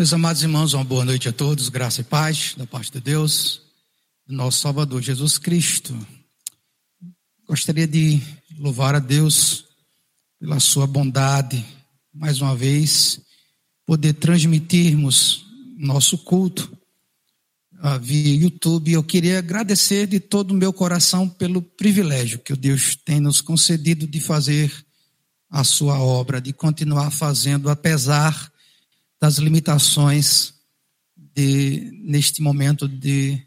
Meus amados irmãos, uma boa noite a todos, graça e paz da parte de Deus, do nosso Salvador Jesus Cristo. Gostaria de louvar a Deus pela sua bondade, mais uma vez, poder transmitirmos nosso culto uh, via YouTube. Eu queria agradecer de todo o meu coração pelo privilégio que o Deus tem nos concedido de fazer a sua obra, de continuar fazendo, apesar das limitações de, neste momento de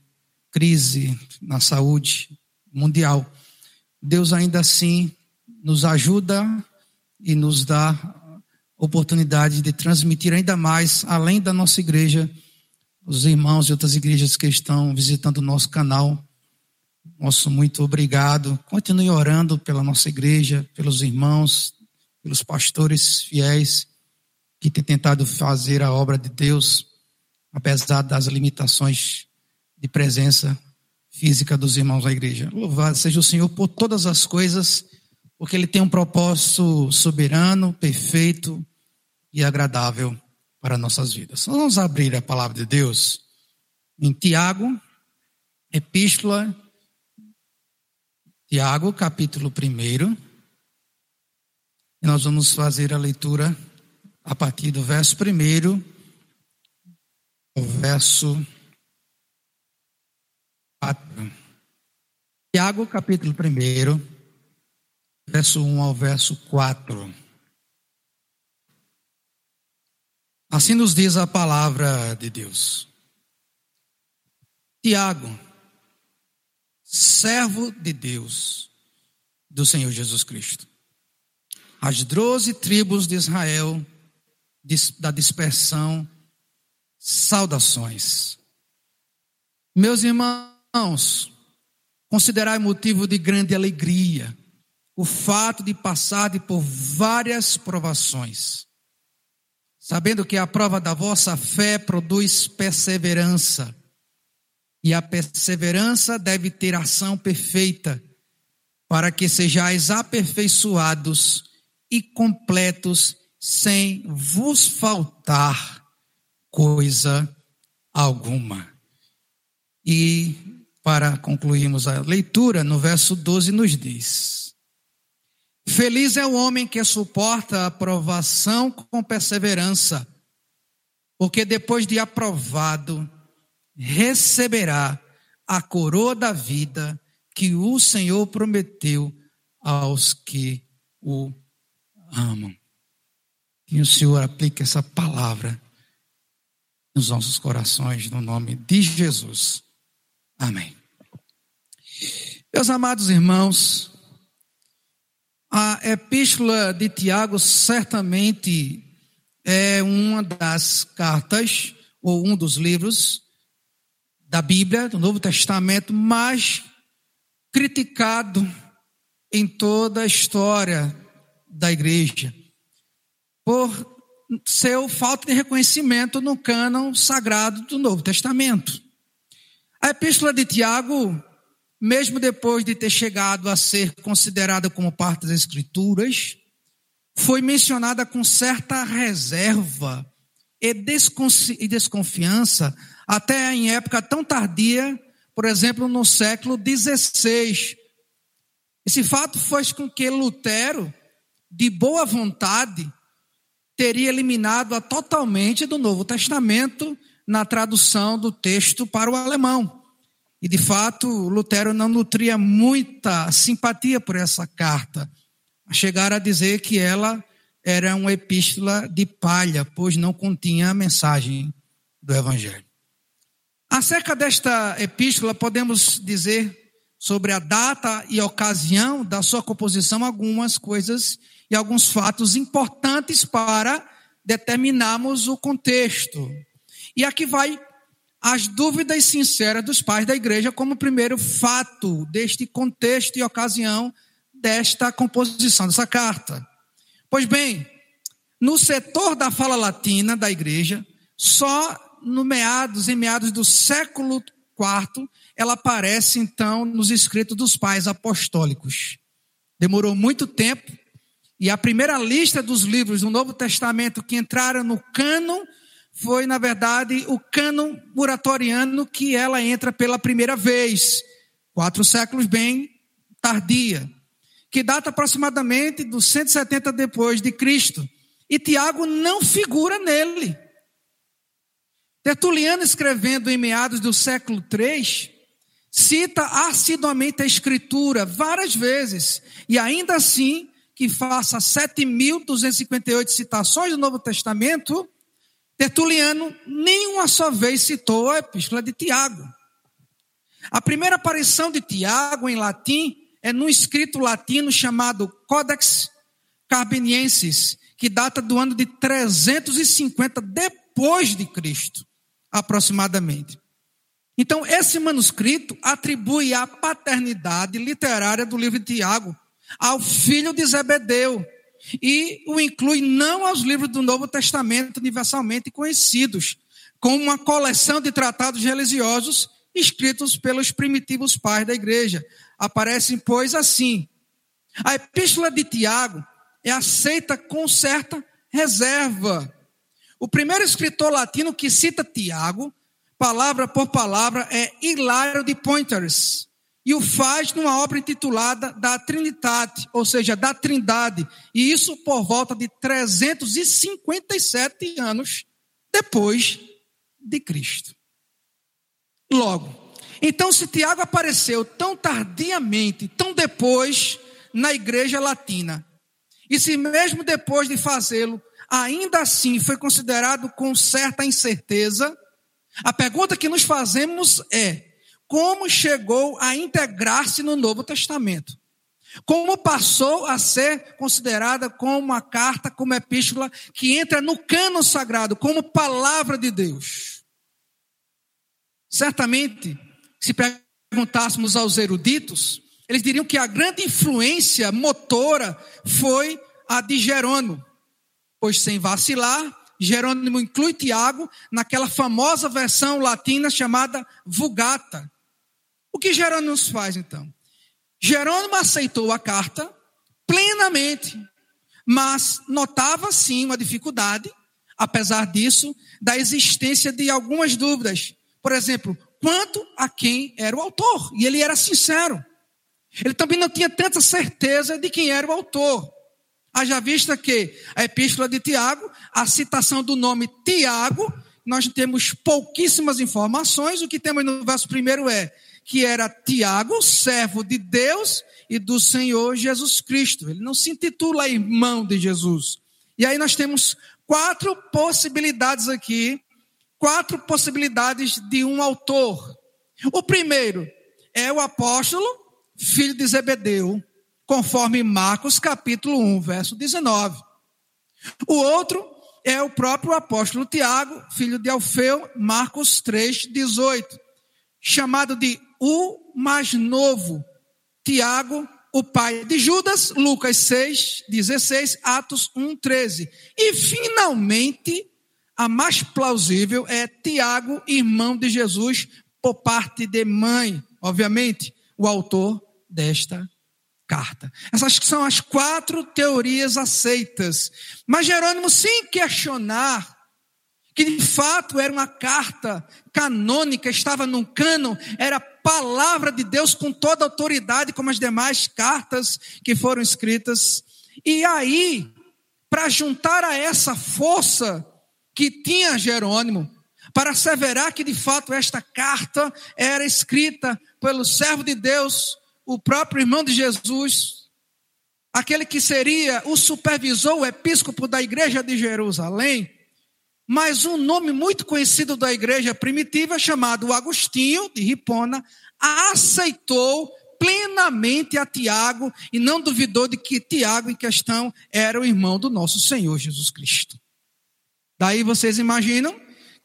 crise na saúde mundial. Deus ainda assim nos ajuda e nos dá oportunidade de transmitir ainda mais, além da nossa igreja, os irmãos de outras igrejas que estão visitando o nosso canal. Nosso muito obrigado. Continue orando pela nossa igreja, pelos irmãos, pelos pastores fiéis que tem tentado fazer a obra de Deus, apesar das limitações de presença física dos irmãos da igreja. Louvado seja o Senhor por todas as coisas, porque Ele tem um propósito soberano, perfeito e agradável para nossas vidas. Vamos abrir a palavra de Deus em Tiago, Epístola, Tiago, capítulo 1. E nós vamos fazer a leitura a partir do verso 1 ao verso 4. Tiago, capítulo 1, verso 1 ao verso 4. Assim nos diz a palavra de Deus. Tiago, servo de Deus, do Senhor Jesus Cristo. As doze tribos de Israel da dispersão, saudações. Meus irmãos, considerai motivo de grande alegria o fato de passar por várias provações, sabendo que a prova da vossa fé produz perseverança, e a perseverança deve ter ação perfeita, para que sejais aperfeiçoados e completos sem vos faltar coisa alguma. E para concluirmos a leitura, no verso 12 nos diz: Feliz é o homem que suporta a aprovação com perseverança, porque depois de aprovado, receberá a coroa da vida que o Senhor prometeu aos que o amam. Que o Senhor aplique essa palavra nos nossos corações, no nome de Jesus. Amém. Meus amados irmãos, a epístola de Tiago certamente é uma das cartas, ou um dos livros da Bíblia, do Novo Testamento, mais criticado em toda a história da igreja por seu falta de reconhecimento no cânon sagrado do Novo Testamento. A epístola de Tiago, mesmo depois de ter chegado a ser considerada como parte das Escrituras, foi mencionada com certa reserva e desconfiança, até em época tão tardia, por exemplo, no século XVI. Esse fato fez com que Lutero, de boa vontade, teria eliminado-a totalmente do Novo Testamento na tradução do texto para o alemão. E de fato, Lutero não nutria muita simpatia por essa carta, a chegar a dizer que ela era uma epístola de palha, pois não continha a mensagem do Evangelho. Acerca desta epístola, podemos dizer sobre a data e ocasião da sua composição algumas coisas e alguns fatos importantes para determinarmos o contexto. E aqui vai as dúvidas sinceras dos pais da igreja como primeiro fato deste contexto e ocasião desta composição dessa carta. Pois bem, no setor da fala latina da igreja, só no meados em meados do século IV ela aparece então nos escritos dos pais apostólicos. Demorou muito tempo e a primeira lista dos livros do Novo Testamento que entraram no cano foi, na verdade, o cânon muratoriano que ela entra pela primeira vez, quatro séculos bem tardia, que data aproximadamente dos 170 depois de Cristo. E Tiago não figura nele. Tertuliano, escrevendo em meados do século III, cita assiduamente a Escritura várias vezes, e ainda assim, que faça 7.258 citações do Novo Testamento, Tertuliano nenhuma só vez citou a epístola de Tiago. A primeira aparição de Tiago em latim é num escrito latino chamado Codex Carbiniensis, que data do ano de 350 depois de Cristo, aproximadamente. Então, esse manuscrito atribui a paternidade literária do livro de Tiago ao filho de Zebedeu, e o inclui não aos livros do Novo Testamento universalmente conhecidos, como uma coleção de tratados religiosos escritos pelos primitivos pais da igreja. Aparecem, pois, assim. A epístola de Tiago é aceita com certa reserva. O primeiro escritor latino que cita Tiago, palavra por palavra, é Hilário de Pointers e o faz numa obra intitulada Da Trinitate, ou seja, da Trindade, e isso por volta de 357 anos depois de Cristo. Logo, então se Tiago apareceu tão tardiamente, tão depois na igreja latina, e se mesmo depois de fazê-lo, ainda assim foi considerado com certa incerteza, a pergunta que nos fazemos é: como chegou a integrar-se no Novo Testamento. Como passou a ser considerada como uma carta, como epístola, que entra no cano sagrado, como palavra de Deus. Certamente, se perguntássemos aos eruditos, eles diriam que a grande influência motora foi a de Jerônimo, pois sem vacilar, Jerônimo inclui Tiago naquela famosa versão latina chamada Vulgata, o que Jerônimo faz então? Jerônimo aceitou a carta plenamente, mas notava sim uma dificuldade, apesar disso, da existência de algumas dúvidas. Por exemplo, quanto a quem era o autor, e ele era sincero. Ele também não tinha tanta certeza de quem era o autor. Haja vista que a epístola de Tiago, a citação do nome Tiago, nós temos pouquíssimas informações. O que temos no verso primeiro é que era Tiago, servo de Deus e do Senhor Jesus Cristo. Ele não se intitula irmão de Jesus. E aí nós temos quatro possibilidades aqui, quatro possibilidades de um autor. O primeiro é o apóstolo, filho de Zebedeu, conforme Marcos capítulo 1, verso 19. O outro é o próprio apóstolo Tiago, filho de Alfeu, Marcos 3, 18, chamado de o mais novo, Tiago, o pai de Judas, Lucas 6, 16, Atos 1, 13. E finalmente, a mais plausível é Tiago, irmão de Jesus, por parte de mãe, obviamente, o autor desta carta. Essas são as quatro teorias aceitas. Mas Jerônimo, sem questionar que de fato era uma carta canônica, estava no cano, era palavra de Deus com toda autoridade, como as demais cartas que foram escritas. E aí, para juntar a essa força que tinha Jerônimo, para asseverar que de fato esta carta era escrita pelo servo de Deus, o próprio irmão de Jesus, aquele que seria o supervisor, o episcopo da igreja de Jerusalém, mas um nome muito conhecido da igreja primitiva, chamado Agostinho de Ripona, aceitou plenamente a Tiago e não duvidou de que Tiago, em questão, era o irmão do nosso Senhor Jesus Cristo. Daí vocês imaginam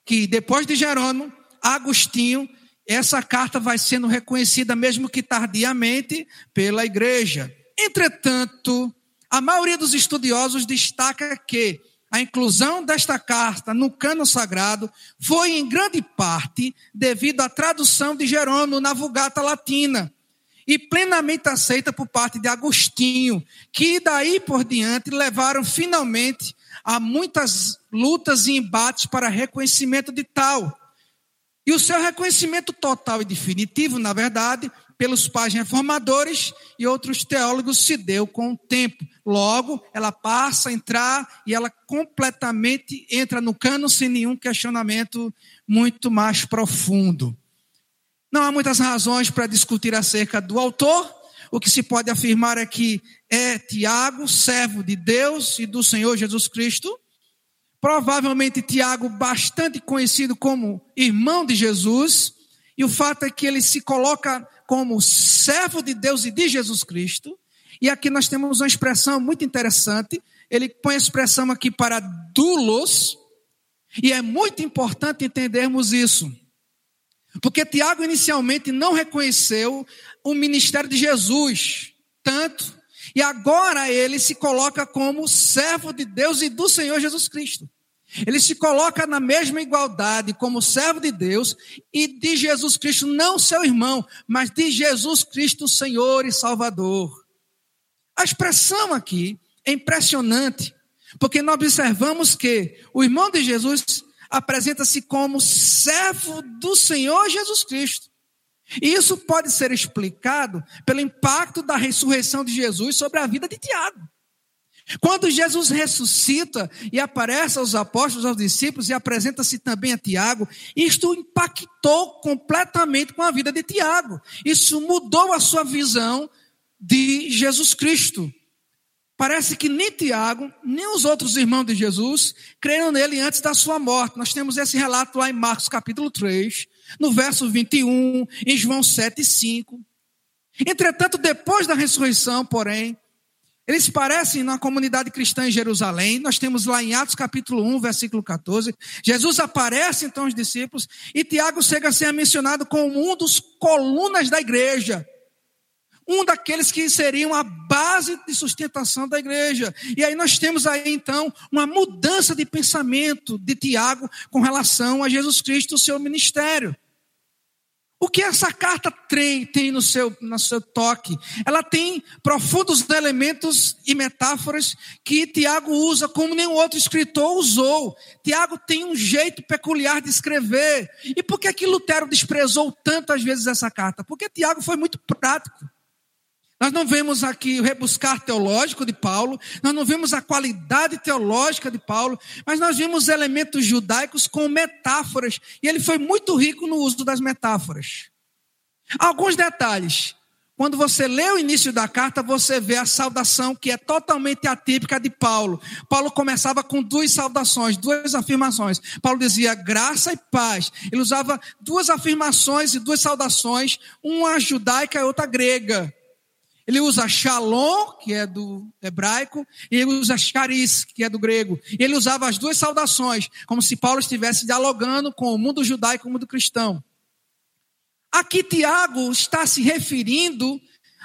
que depois de Jerônimo, Agostinho, essa carta vai sendo reconhecida, mesmo que tardiamente, pela igreja. Entretanto, a maioria dos estudiosos destaca que a inclusão desta carta no cano sagrado foi em grande parte devido à tradução de Jerônimo na Vulgata Latina e plenamente aceita por parte de Agostinho, que daí por diante levaram finalmente há muitas lutas e embates para reconhecimento de tal. E o seu reconhecimento total e definitivo, na verdade, pelos pais reformadores e outros teólogos se deu com o tempo. Logo, ela passa a entrar e ela completamente entra no cano sem nenhum questionamento muito mais profundo. Não há muitas razões para discutir acerca do autor. O que se pode afirmar é que é Tiago, servo de Deus e do Senhor Jesus Cristo. Provavelmente Tiago, bastante conhecido como irmão de Jesus. E o fato é que ele se coloca como servo de Deus e de Jesus Cristo. E aqui nós temos uma expressão muito interessante. Ele põe a expressão aqui para dulos. E é muito importante entendermos isso. Porque Tiago inicialmente não reconheceu o ministério de Jesus, tanto, e agora ele se coloca como servo de Deus e do Senhor Jesus Cristo. Ele se coloca na mesma igualdade como servo de Deus e de Jesus Cristo, não seu irmão, mas de Jesus Cristo, Senhor e Salvador. A expressão aqui é impressionante, porque nós observamos que o irmão de Jesus apresenta-se como servo do Senhor Jesus Cristo. E isso pode ser explicado pelo impacto da ressurreição de Jesus sobre a vida de Tiago. Quando Jesus ressuscita e aparece aos apóstolos, aos discípulos e apresenta-se também a Tiago, isto impactou completamente com a vida de Tiago. Isso mudou a sua visão de Jesus Cristo. Parece que nem Tiago, nem os outros irmãos de Jesus creram nele antes da sua morte. Nós temos esse relato lá em Marcos capítulo 3, no verso 21, em João 7 e 5. Entretanto, depois da ressurreição, porém, eles parecem na comunidade cristã em Jerusalém. Nós temos lá em Atos capítulo 1, versículo 14. Jesus aparece então aos discípulos e Tiago chega a ser mencionado como um dos colunas da igreja. Um daqueles que seriam a base de sustentação da igreja. E aí nós temos aí então uma mudança de pensamento de Tiago com relação a Jesus Cristo e o seu ministério. O que essa carta tem, tem no, seu, no seu toque? Ela tem profundos elementos e metáforas que Tiago usa como nenhum outro escritor usou. Tiago tem um jeito peculiar de escrever. E por que, que Lutero desprezou tantas vezes essa carta? Porque Tiago foi muito prático. Nós não vemos aqui o rebuscar teológico de Paulo, nós não vemos a qualidade teológica de Paulo, mas nós vemos elementos judaicos com metáforas, e ele foi muito rico no uso das metáforas. Alguns detalhes. Quando você lê o início da carta, você vê a saudação que é totalmente atípica de Paulo. Paulo começava com duas saudações, duas afirmações. Paulo dizia graça e paz. Ele usava duas afirmações e duas saudações, uma judaica e outra grega. Ele usa shalom, que é do hebraico, e ele usa charis, que é do grego. E ele usava as duas saudações, como se Paulo estivesse dialogando com o mundo judaico e o mundo cristão. Aqui Tiago está se referindo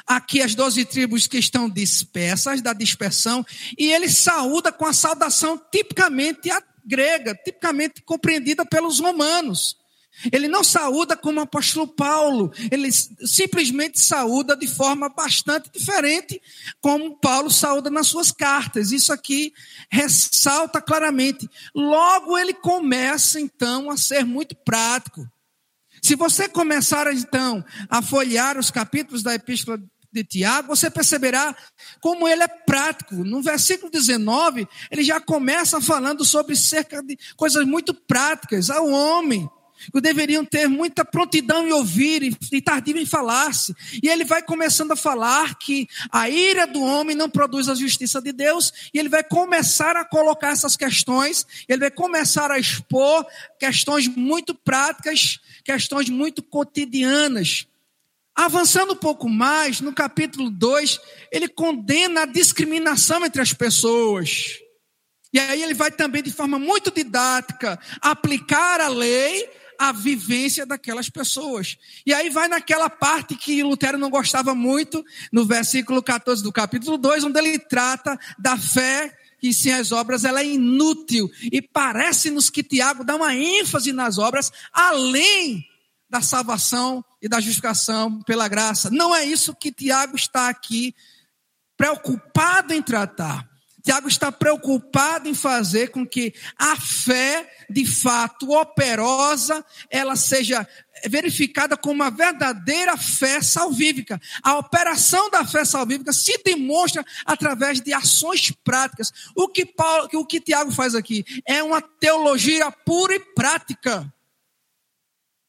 aqui às doze tribos que estão dispersas, da dispersão, e ele saúda com a saudação tipicamente grega, tipicamente compreendida pelos romanos. Ele não saúda como o apóstolo Paulo, ele simplesmente saúda de forma bastante diferente, como Paulo saúda nas suas cartas. Isso aqui ressalta claramente. Logo ele começa então a ser muito prático. Se você começar então a folhear os capítulos da epístola de Tiago, você perceberá como ele é prático. No versículo 19, ele já começa falando sobre cerca de coisas muito práticas ao homem que deveriam ter muita prontidão em ouvir e tardio em falar-se. E ele vai começando a falar que a ira do homem não produz a justiça de Deus, e ele vai começar a colocar essas questões, ele vai começar a expor questões muito práticas, questões muito cotidianas. Avançando um pouco mais, no capítulo 2, ele condena a discriminação entre as pessoas. E aí ele vai também, de forma muito didática, aplicar a lei a vivência daquelas pessoas. E aí vai naquela parte que Lutero não gostava muito, no versículo 14 do capítulo 2, onde ele trata da fé que sem as obras ela é inútil. E parece-nos que Tiago dá uma ênfase nas obras, além da salvação e da justificação pela graça. Não é isso que Tiago está aqui preocupado em tratar. Tiago está preocupado em fazer com que a fé, de fato, operosa, ela seja verificada como uma verdadeira fé salvífica. A operação da fé salvífica se demonstra através de ações práticas. O que Paulo, o que Tiago faz aqui é uma teologia pura e prática.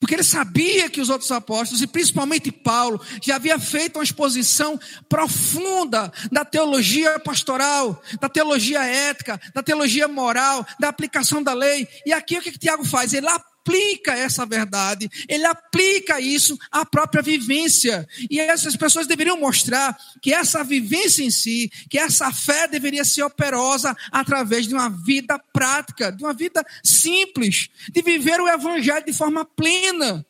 Porque ele sabia que os outros apóstolos, e principalmente Paulo, já havia feito uma exposição profunda da teologia pastoral, da teologia ética, da teologia moral, da aplicação da lei. E aqui o que, que Tiago faz? Ele essa verdade, ele aplica isso à própria vivência. E essas pessoas deveriam mostrar que essa vivência em si, que essa fé deveria ser operosa através de uma vida prática, de uma vida simples, de viver o evangelho de forma plena.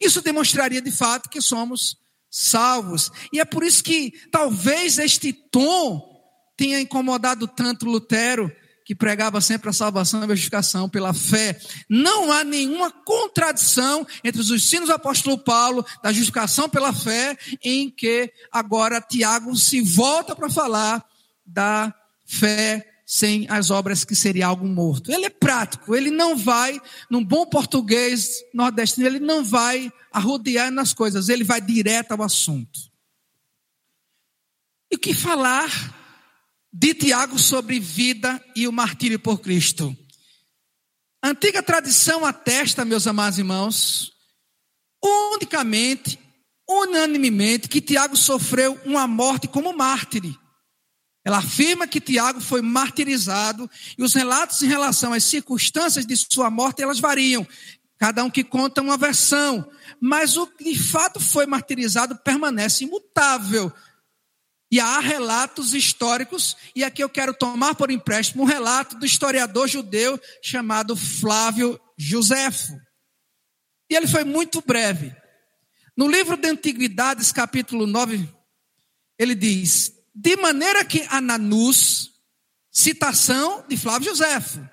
Isso demonstraria de fato que somos salvos. E é por isso que talvez este tom tenha incomodado tanto Lutero, que pregava sempre a salvação e a justificação pela fé. Não há nenhuma contradição entre os ensinos do apóstolo Paulo da justificação pela fé, em que agora Tiago se volta para falar da fé sem as obras que seria algo morto. Ele é prático, ele não vai, num bom português nordestino, ele não vai arrodear nas coisas, ele vai direto ao assunto. E o que falar de Tiago sobre vida e o martírio por Cristo. Antiga tradição atesta, meus amados irmãos, unicamente, unanimemente, que Tiago sofreu uma morte como mártir. Ela afirma que Tiago foi martirizado e os relatos em relação às circunstâncias de sua morte, elas variam. Cada um que conta uma versão, mas o que de fato foi martirizado permanece imutável. E há relatos históricos, e aqui eu quero tomar por empréstimo um relato do historiador judeu chamado Flávio Josefo. E ele foi muito breve. No livro de Antiguidades, capítulo 9, ele diz: De maneira que Ananus, citação de Flávio Josefo,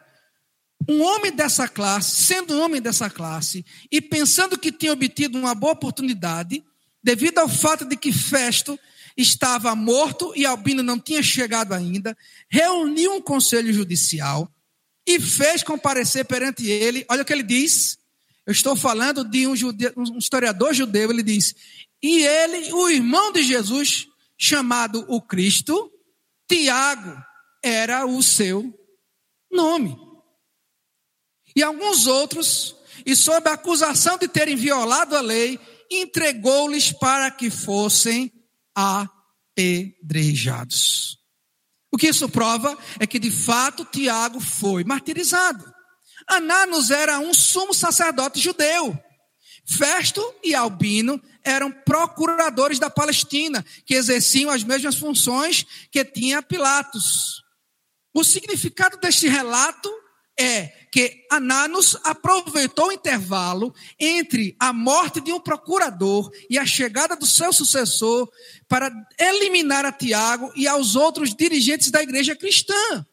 um homem dessa classe, sendo um homem dessa classe, e pensando que tinha obtido uma boa oportunidade, devido ao fato de que Festo estava morto e Albino não tinha chegado ainda, reuniu um conselho judicial e fez comparecer perante ele. Olha o que ele diz. Eu estou falando de um, judeu, um historiador judeu. Ele diz: E ele, o irmão de Jesus, chamado o Cristo, Tiago, era o seu nome. E alguns outros, e sob a acusação de terem violado a lei, entregou-lhes para que fossem apedrejados. O que isso prova é que de fato Tiago foi martirizado. Ananos era um sumo sacerdote judeu. Festo e Albino eram procuradores da Palestina, que exerciam as mesmas funções que tinha Pilatos. O significado deste relato é que Ananos aproveitou o intervalo entre a morte de um procurador e a chegada do seu sucessor para eliminar a Tiago e aos outros dirigentes da igreja cristã.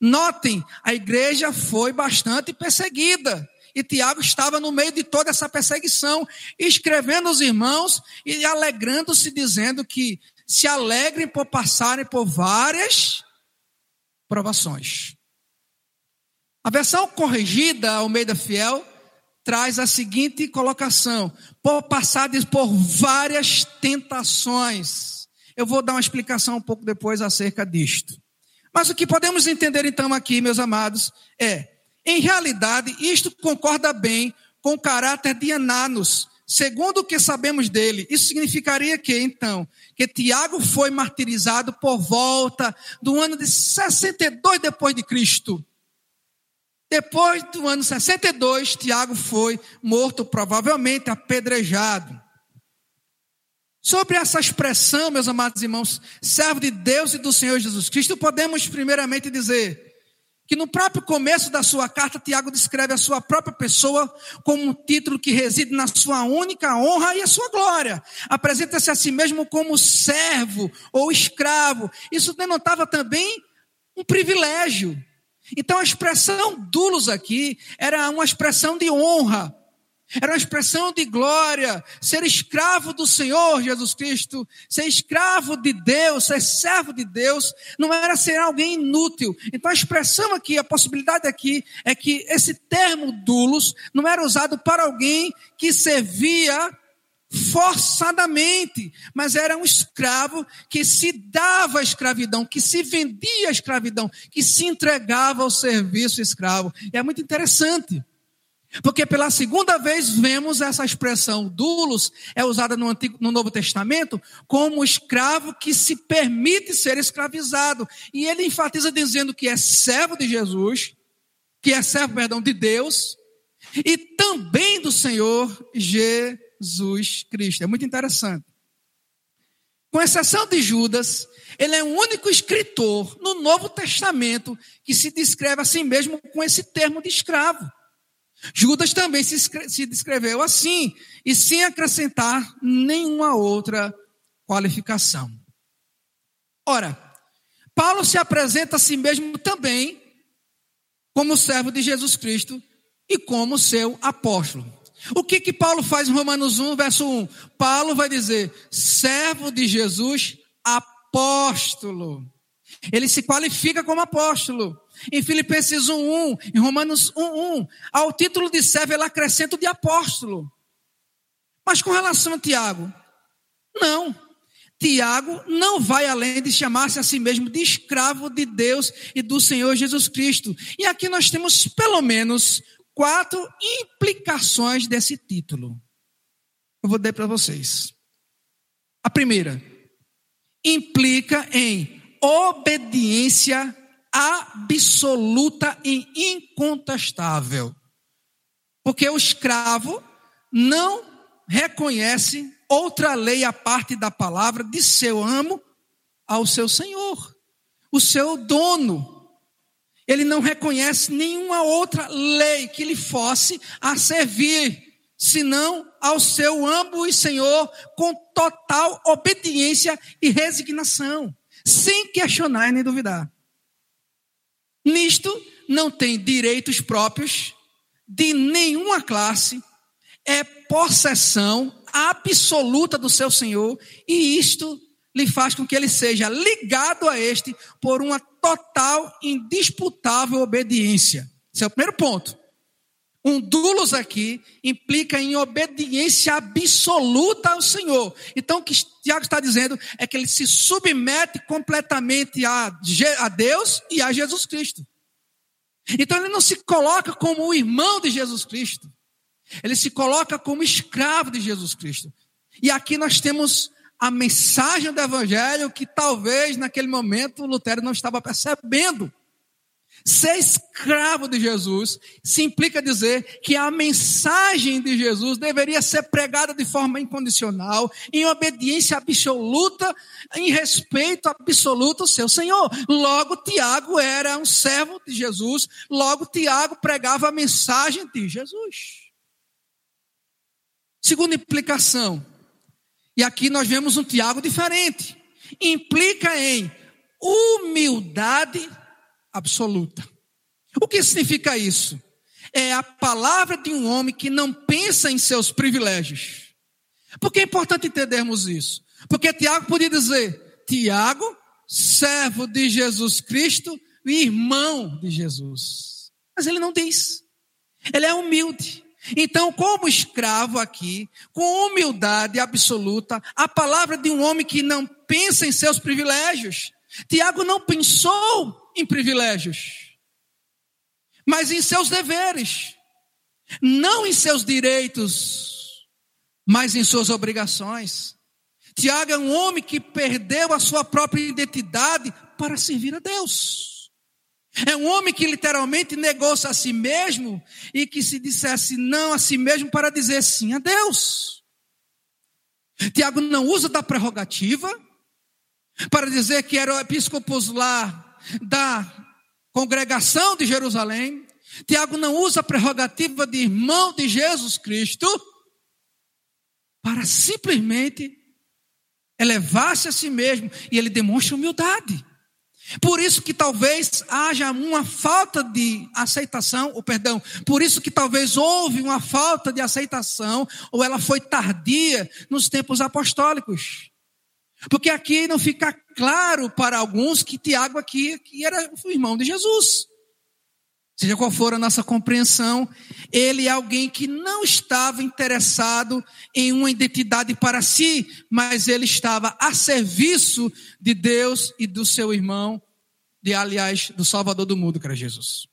Notem, a igreja foi bastante perseguida. E Tiago estava no meio de toda essa perseguição, escrevendo aos irmãos e alegrando-se, dizendo que se alegrem por passarem por várias provações. A versão corrigida, Almeida Fiel, traz a seguinte colocação: por passados por várias tentações. Eu vou dar uma explicação um pouco depois acerca disto. Mas o que podemos entender então aqui, meus amados, é, em realidade, isto concorda bem com o caráter de Ananos, segundo o que sabemos dele. Isso significaria que, então, que Tiago foi martirizado por volta do ano de 62 depois de Cristo. Depois do ano 62, Tiago foi morto, provavelmente apedrejado. Sobre essa expressão, meus amados irmãos, servo de Deus e do Senhor Jesus Cristo, podemos primeiramente dizer que no próprio começo da sua carta, Tiago descreve a sua própria pessoa como um título que reside na sua única honra e a sua glória. Apresenta-se a si mesmo como servo ou escravo. Isso denotava também um privilégio. Então a expressão dulos aqui era uma expressão de honra. Era uma expressão de glória, ser escravo do Senhor Jesus Cristo, ser escravo de Deus, ser servo de Deus, não era ser alguém inútil. Então a expressão aqui, a possibilidade aqui, é que esse termo dulos não era usado para alguém que servia forçadamente, mas era um escravo que se dava à escravidão, que se vendia à escravidão, que se entregava ao serviço escravo. E é muito interessante. Porque pela segunda vez vemos essa expressão dulos é usada no, Antigo, no Novo Testamento como escravo que se permite ser escravizado. E ele enfatiza dizendo que é servo de Jesus, que é servo, perdão, de Deus e também do Senhor Jesus Cristo. É muito interessante. Com exceção de Judas, ele é o único escritor no Novo Testamento que se descreve a si mesmo com esse termo de escravo. Judas também se, se descreveu assim, e sem acrescentar nenhuma outra qualificação. Ora, Paulo se apresenta a si mesmo também como servo de Jesus Cristo e como seu apóstolo. O que que Paulo faz em Romanos 1, verso 1? Paulo vai dizer: servo de Jesus, apóstolo. Ele se qualifica como apóstolo. Em Filipenses 1:1, em Romanos 1:1, ao título de servo ele acrescenta o de apóstolo. Mas com relação a Tiago, não. Tiago não vai além de chamar-se a si mesmo de escravo de Deus e do Senhor Jesus Cristo. E aqui nós temos pelo menos quatro implicações desse título. Eu vou dar para vocês. A primeira, implica em obediência absoluta e incontestável. Porque o escravo não reconhece outra lei à parte da palavra de seu amo ao seu senhor, o seu dono. Ele não reconhece nenhuma outra lei que lhe fosse a servir, senão ao seu e senhor com total obediência e resignação, sem questionar nem duvidar. Nisto, não tem direitos próprios de nenhuma classe, é possessão absoluta do seu Senhor, e isto lhe faz com que ele seja ligado a este por uma total, indisputável obediência. Esse é o primeiro ponto. Um dulos aqui implica em obediência absoluta ao Senhor. Então, o que Tiago está dizendo é que ele se submete completamente a, a Deus e a Jesus Cristo. Então, ele não se coloca como o irmão de Jesus Cristo. Ele se coloca como escravo de Jesus Cristo. E aqui nós temos a mensagem do Evangelho que talvez naquele momento Lutero não estava percebendo. Ser escravo de Jesus se implica dizer que a mensagem de Jesus deveria ser pregada de forma incondicional, em obediência absoluta, em respeito absoluto ao seu Senhor. Logo, Tiago era um servo de Jesus, logo, Tiago pregava a mensagem de Jesus. Segunda implicação, e aqui nós vemos um Tiago diferente, implica em humildade absoluta. O que significa isso? É a palavra de um homem que não pensa em seus privilégios. Por que é importante entendermos isso? Porque Tiago podia dizer: Tiago, servo de Jesus Cristo e irmão de Jesus. Mas ele não diz. Ele é humilde. Então, como escravo aqui, com humildade absoluta, a palavra de um homem que não pensa em seus privilégios. Tiago não pensou em privilégios, mas em seus deveres, não em seus direitos, mas em suas obrigações. Tiago é um homem que perdeu a sua própria identidade para servir a Deus. É um homem que literalmente negou-se a si mesmo e que se dissesse não a si mesmo para dizer sim a Deus. Tiago não usa da prerrogativa para dizer que era o episcopos lá da congregação de Jerusalém, Tiago não usa a prerrogativa de irmão de Jesus Cristo para simplesmente elevar-se a si mesmo e ele demonstra humildade. Por isso que talvez haja uma falta de aceitação, ou perdão, por isso que talvez houve uma falta de aceitação, ou ela foi tardia nos tempos apostólicos. Porque aqui não fica claro para alguns que Tiago aqui que era o irmão de Jesus. Seja qual for a nossa compreensão, ele é alguém que não estava interessado em uma identidade para si, mas ele estava a serviço de Deus e do seu irmão, de aliás, do Salvador do mundo, que era Jesus.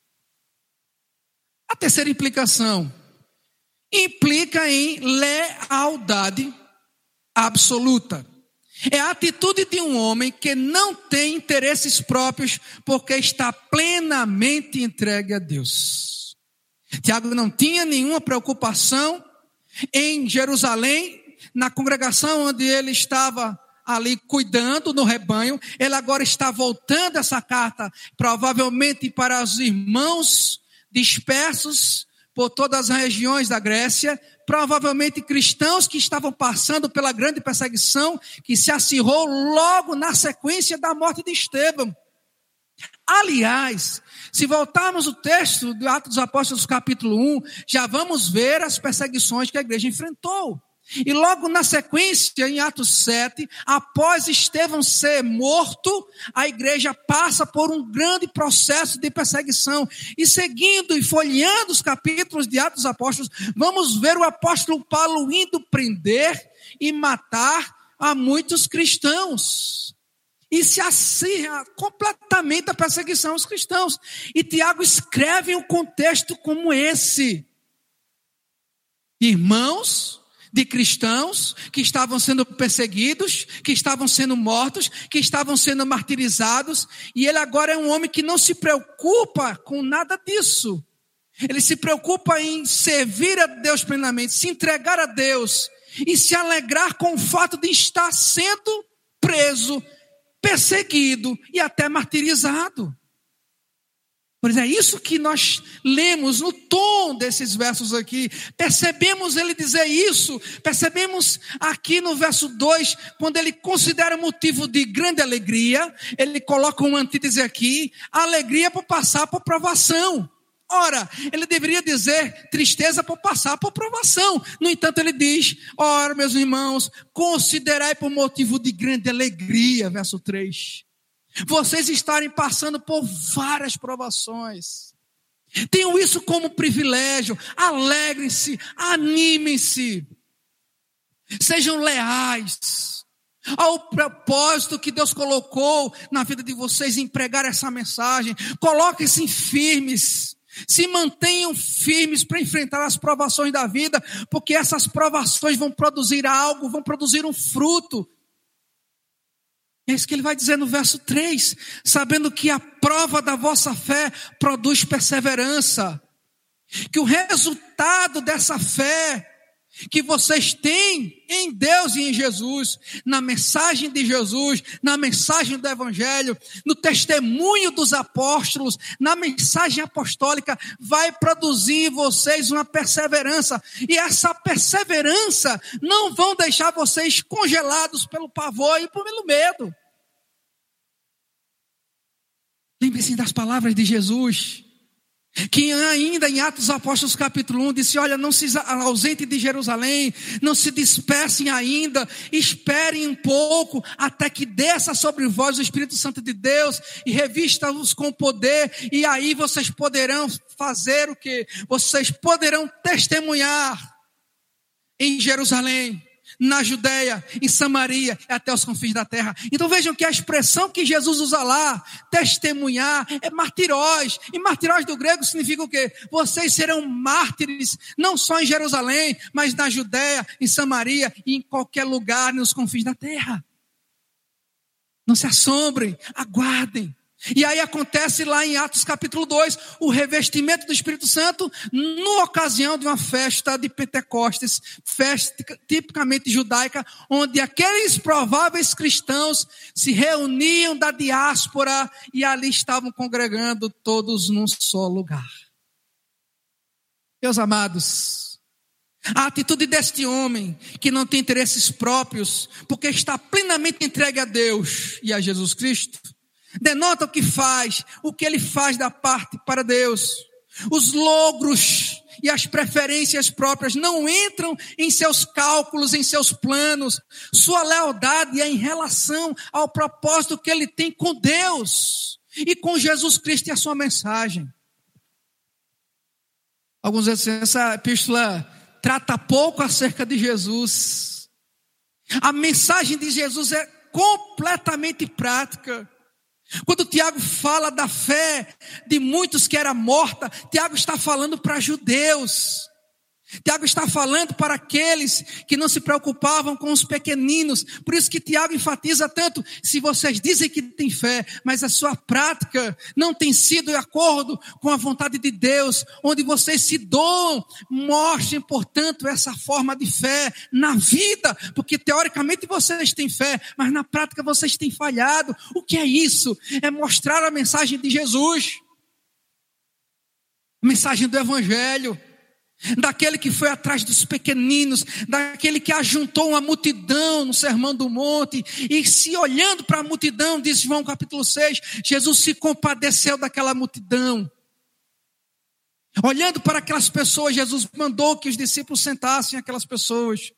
A terceira implicação implica em lealdade absoluta. É a atitude de um homem que não tem interesses próprios, porque está plenamente entregue a Deus. Tiago não tinha nenhuma preocupação em Jerusalém, na congregação onde ele estava ali cuidando no rebanho, ele agora está voltando essa carta, provavelmente para os irmãos dispersos por todas as regiões da Grécia, provavelmente cristãos que estavam passando pela grande perseguição que se acirrou logo na sequência da morte de Estevão. Aliás, se voltarmos o texto do Atos dos Apóstolos, capítulo 1, já vamos ver as perseguições que a igreja enfrentou. E logo na sequência, em Atos 7, após Estevão ser morto, a igreja passa por um grande processo de perseguição. E seguindo e folheando os capítulos de Atos Apóstolos, vamos ver o apóstolo Paulo indo prender e matar a muitos cristãos. E se acirra completamente a perseguição aos cristãos. E Tiago escreve um contexto como esse. Irmãos, de cristãos que estavam sendo perseguidos, que estavam sendo mortos, que estavam sendo martirizados, e ele agora é um homem que não se preocupa com nada disso. Ele se preocupa em servir a Deus plenamente, se entregar a Deus e se alegrar com o fato de estar sendo preso, perseguido e até martirizado. Pois é isso que nós lemos no tom desses versos aqui. Percebemos ele dizer isso, percebemos aqui no verso 2, quando ele considera motivo de grande alegria, ele coloca uma antítese aqui, alegria por passar por provação. Ora, ele deveria dizer tristeza por passar por provação. No entanto, ele diz: Ora, meus irmãos, considerai por motivo de grande alegria, verso 3 vocês estarem passando por várias provações. Tenham isso como privilégio. Alegrem-se, animem-se. Sejam leais ao propósito que Deus colocou na vida de vocês em pregar essa mensagem. Coloquem-se firmes. Se mantenham firmes para enfrentar as provações da vida, porque essas provações vão produzir algo, vão produzir um fruto. É isso que ele vai dizer no verso 3: sabendo que a prova da vossa fé produz perseverança, que o resultado dessa fé que vocês têm em Deus e em Jesus, na mensagem de Jesus, na mensagem do Evangelho, no testemunho dos apóstolos, na mensagem apostólica, vai produzir em vocês uma perseverança, e essa perseverança não vão deixar vocês congelados pelo pavor e pelo medo. Lembre-se das palavras de Jesus. Que ainda em Atos Apóstolos capítulo 1 disse: Olha, não se ausente de Jerusalém, não se dispersem ainda, esperem um pouco até que desça sobre vós o Espírito Santo de Deus e revista-os com poder, e aí vocês poderão fazer o que? Vocês poderão testemunhar em Jerusalém, na Judéia, em Samaria e até os confins da terra. Então vejam que a expressão que Jesus usa lá, testemunhar, é martiróis. E martiróis do grego significa o quê? Vocês serão mártires, não só em Jerusalém, mas na Judéia, em Samaria e em qualquer lugar nos confins da terra. Não se assombrem, aguardem. E aí acontece lá em Atos capítulo 2, o revestimento do Espírito Santo, no ocasião de uma festa de Pentecostes, festa tipicamente judaica, onde aqueles prováveis cristãos se reuniam da diáspora e ali estavam congregando todos num só lugar. Meus amados, a atitude deste homem, que não tem interesses próprios, porque está plenamente entregue a Deus e a Jesus Cristo, denota o que faz, o que ele faz da parte para Deus. Os logros e as preferências próprias não entram em seus cálculos, em seus planos. Sua lealdade é em relação ao propósito que ele tem com Deus e com Jesus Cristo e a sua mensagem. Alguns dizem assim, essa epístola trata pouco acerca de Jesus. A mensagem de Jesus é completamente prática. Quando Tiago fala da fé de muitos que era morta, Tiago está falando para judeus. Tiago está falando para aqueles que não se preocupavam com os pequeninos. Por isso que Tiago enfatiza tanto: se vocês dizem que têm fé, mas a sua prática não tem sido de acordo com a vontade de Deus, onde vocês se doam, mostrem, portanto, essa forma de fé na vida, porque teoricamente vocês têm fé, mas na prática vocês têm falhado. O que é isso? É mostrar a mensagem de Jesus, a mensagem do Evangelho daquele que foi atrás dos pequeninos, daquele que ajuntou uma multidão no Sermão do Monte, e se olhando para a multidão, diz João capítulo 6, Jesus se compadeceu daquela multidão. Olhando para aquelas pessoas, Jesus mandou que os discípulos sentassem aquelas pessoas.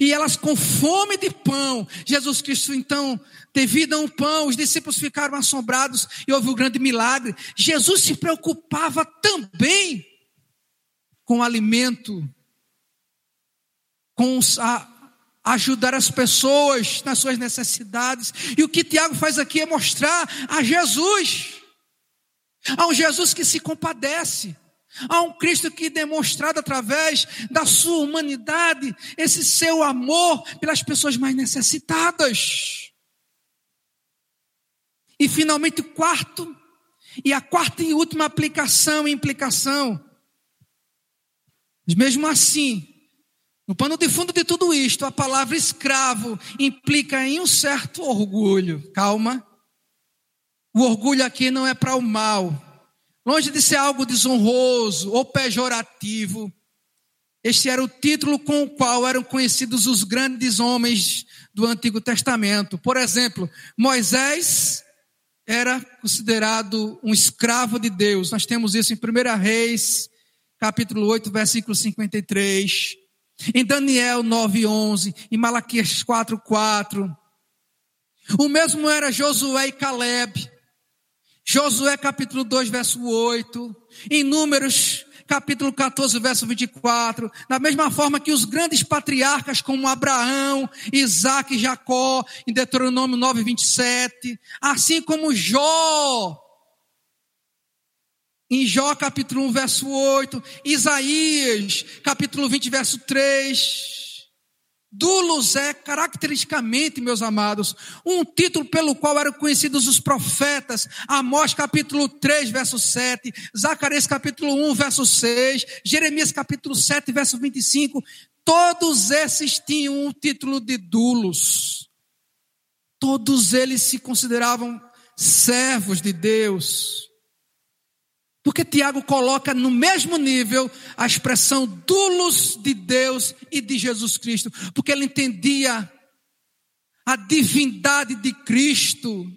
E elas com fome de pão, Jesus Cristo então, devido a um pão, os discípulos ficaram assombrados e houve um grande milagre. Jesus se preocupava também com alimento, com ajudar as pessoas nas suas necessidades. E o que Tiago faz aqui é mostrar a Jesus, a um Jesus que se compadece, a um Cristo que demonstrado através da sua humanidade esse seu amor pelas pessoas mais necessitadas. E finalmente o quarto e a quarta e última aplicação e implicação mas mesmo assim, no pano de fundo de tudo isto, a palavra escravo implica em um certo orgulho. Calma. O orgulho aqui não é para o mal. Longe de ser algo desonroso ou pejorativo. Este era o título com o qual eram conhecidos os grandes homens do Antigo Testamento. Por exemplo, Moisés era considerado um escravo de Deus. Nós temos isso em 1 Reis capítulo 8, versículo 53. Em Daniel 9, 11. Em Malaquias 4, 4. O mesmo era Josué e Caleb. Josué capítulo 2, verso 8. Em Números capítulo 14, verso 24. Da mesma forma que os grandes patriarcas como Abraão, Isaac e Jacó, em Deuteronômio 9, 27. Assim como Jó, em Jó capítulo 1, verso 8, Isaías capítulo 20, verso 3. Dulos é caracteristicamente, meus amados, um título pelo qual eram conhecidos os profetas. Amós capítulo 3, verso 7, Zacarias capítulo 1, verso 6, Jeremias capítulo 7, verso 25. Todos esses tinham um título de dulos. Todos eles se consideravam servos de Deus. Porque Tiago coloca no mesmo nível a expressão dulos de Deus e de Jesus Cristo. Porque ele entendia a divindade de Cristo.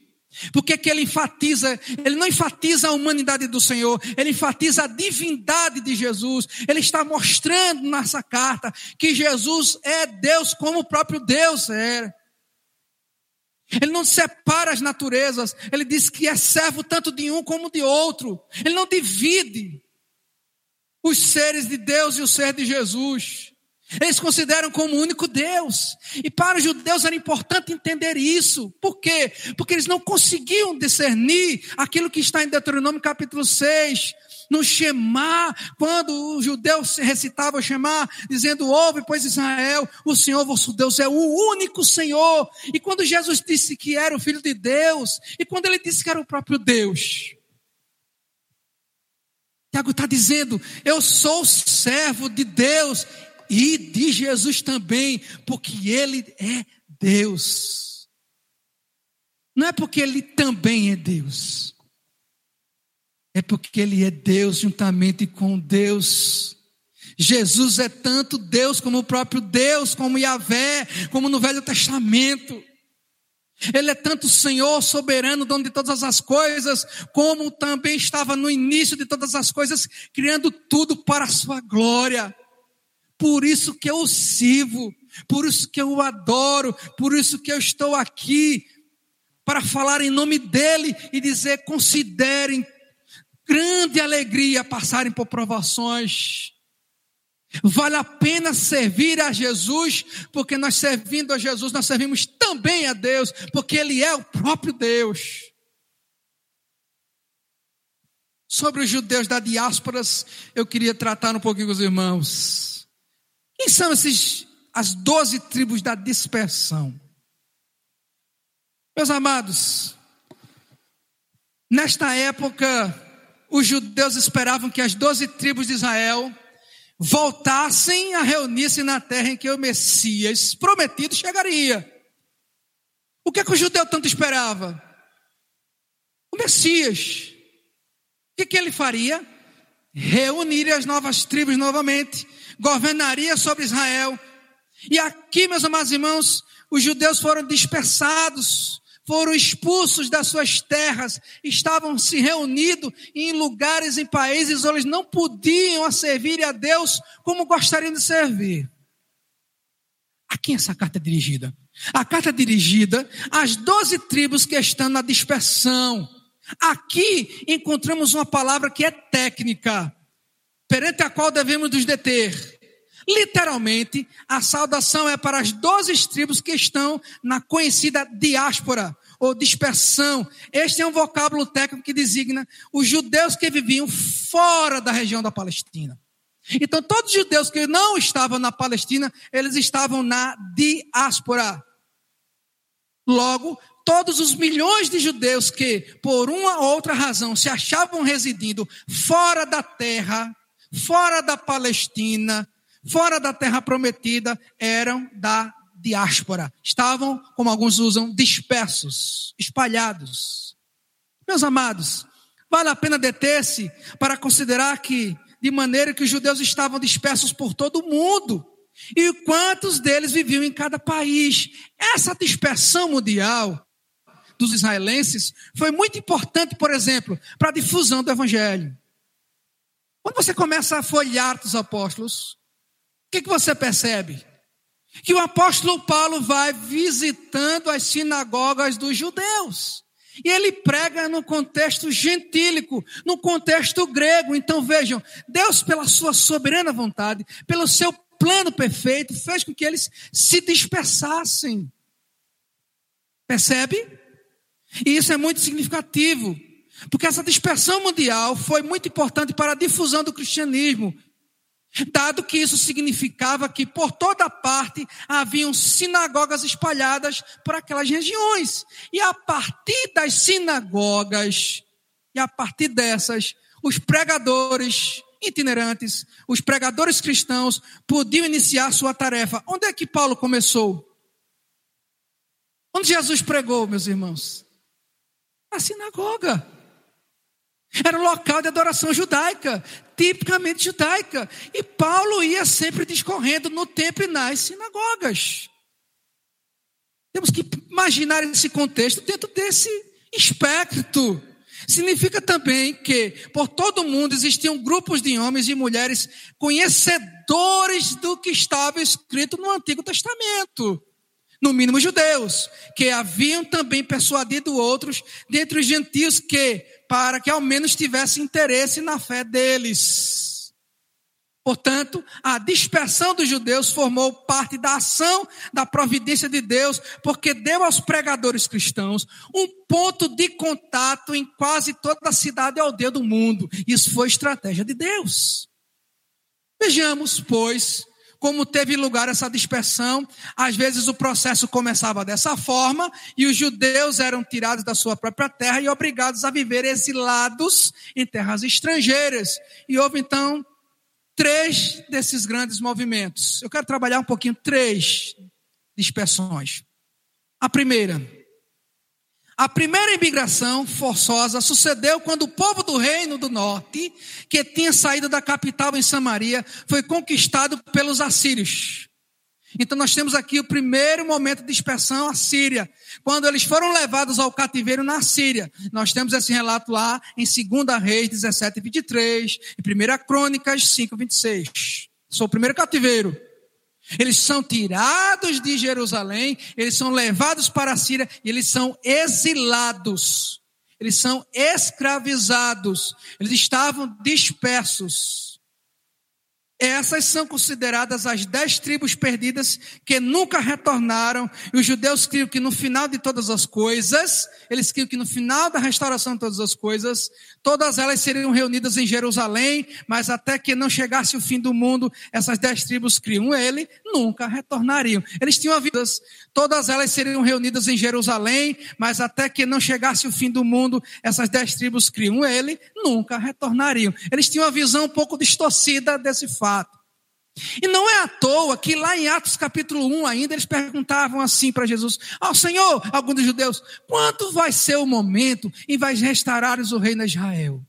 Porque que ele enfatiza, ele não enfatiza a humanidade do Senhor, ele enfatiza a divindade de Jesus. Ele está mostrando nessa carta que Jesus é Deus como o próprio Deus era. Ele não separa as naturezas. Ele diz que é servo tanto de um como de outro. Ele não divide os seres de Deus e o ser de Jesus. Eles consideram como único Deus. E para os judeus era importante entender isso. Por quê? Porque eles não conseguiam discernir aquilo que está em Deuteronômio capítulo 6, no Shema, quando o judeu recitava o Shema, dizendo: Ouve, pois Israel, o Senhor vosso Deus é o único Senhor. E quando Jesus disse que era o Filho de Deus, e quando ele disse que era o próprio Deus, Tiago está dizendo: Eu sou servo de Deus e de Jesus também, porque Ele é Deus. Não é porque Ele também é Deus. É porque Ele é Deus juntamente com Deus. Jesus é tanto Deus como o próprio Deus, como Yahvé, como no Velho Testamento. Ele é tanto Senhor soberano, dono de todas as coisas, como também estava no início de todas as coisas, criando tudo para a sua glória. Por isso que eu o sirvo, por isso que eu o adoro, por isso que eu estou aqui para falar em nome dele e dizer: considerem grande alegria passarem por provações. Vale a pena servir a Jesus, porque nós servindo a Jesus, nós servimos também a Deus, porque Ele é o próprio Deus. Sobre os judeus da diáspora, eu queria tratar um pouquinho com os irmãos. Quem são esses, as doze tribos da dispersão? Meus amados, nesta época, os judeus esperavam que as doze tribos de Israel voltassem a reunir-se na terra em que o Messias prometido chegaria. O que é que o judeu tanto esperava? O Messias. O que, que ele faria? Reuniria as novas tribos novamente, governaria sobre Israel. E aqui, meus amados irmãos, os judeus foram dispersados foram expulsos das suas terras, estavam se reunidos em lugares, em países onde eles não podiam servir a Deus como gostariam de servir. A quem essa carta é dirigida? A carta é dirigida às doze tribos que estão na dispersão. Aqui encontramos uma palavra que é técnica, perante a qual devemos nos deter. Literalmente, a saudação é para as doze tribos que estão na conhecida diáspora ou dispersão. Este é um vocábulo técnico que designa os judeus que viviam fora da região da Palestina. Então, todos os judeus que não estavam na Palestina, eles estavam na diáspora. Logo, todos os milhões de judeus que, por uma ou outra razão, se achavam residindo fora da terra, fora da Palestina, fora da terra prometida, eram da diáspora. Estavam, como alguns usam, dispersos, espalhados. Meus amados, vale a pena deter-se para considerar que, de maneira que os judeus estavam dispersos por todo o mundo, e quantos deles viviam em cada país. Essa dispersão mundial dos israelenses foi muito importante, por exemplo, para a difusão do evangelho. Quando você começa a folhear os apóstolos, que, que você percebe? Que o apóstolo Paulo vai visitando as sinagogas dos judeus. E ele prega no contexto gentílico, no contexto grego. Então vejam, Deus, pela sua soberana vontade, pelo seu plano perfeito, fez com que eles se dispersassem. Percebe? E isso é muito significativo, porque essa dispersão mundial foi muito importante para a difusão do cristianismo dado que isso significava que por toda parte haviam sinagogas espalhadas por aquelas regiões. E a partir das sinagogas, e a partir dessas, os pregadores itinerantes, os pregadores cristãos podiam iniciar sua tarefa. Onde é que Paulo começou? Onde Jesus pregou, meus irmãos? Na sinagoga. Era um local de adoração judaica, tipicamente judaica. E Paulo ia sempre discorrendo no templo e nas sinagogas. Temos que imaginar esse contexto dentro desse espectro. Significa também que por todo o mundo existiam grupos de homens e mulheres conhecedores do que estava escrito no Antigo Testamento. No mínimo judeus, que haviam também persuadido outros dentre os gentios que para que ao menos tivesse interesse na fé deles. Portanto, a dispersão dos judeus formou parte da ação da providência de Deus, porque deu aos pregadores cristãos um ponto de contato em quase toda a cidade e aldeia do mundo. Isso foi estratégia de Deus. Vejamos, pois, como teve lugar essa dispersão, às vezes o processo começava dessa forma e os judeus eram tirados da sua própria terra e obrigados a viver exilados em terras estrangeiras. E houve então três desses grandes movimentos. Eu quero trabalhar um pouquinho três dispersões. A primeira, a primeira imigração forçosa sucedeu quando o povo do reino do norte, que tinha saído da capital em Samaria, foi conquistado pelos assírios. Então nós temos aqui o primeiro momento de dispersão, a Síria. Quando eles foram levados ao cativeiro na Síria. Nós temos esse relato lá em 2 Reis 17 e 23, em 1 Crônicas 5, 26. Sou o primeiro cativeiro. Eles são tirados de Jerusalém, eles são levados para a Síria e eles são exilados. Eles são escravizados. Eles estavam dispersos. Essas são consideradas as dez tribos perdidas que nunca retornaram. E os judeus criam que no final de todas as coisas, eles criam que no final da restauração de todas as coisas, todas elas seriam reunidas em Jerusalém, mas até que não chegasse o fim do mundo, essas dez tribos criam ele, nunca retornariam. Eles tinham vidas, todas elas seriam reunidas em Jerusalém, mas até que não chegasse o fim do mundo, essas dez tribos criam ele, nunca retornariam. Eles tinham uma visão um pouco distorcida desse fato fato. E não é à toa que lá em Atos capítulo 1 ainda eles perguntavam assim para Jesus: Ó oh, Senhor, alguns dos judeus, quanto vai ser o momento em vai restaurares o reino de Israel?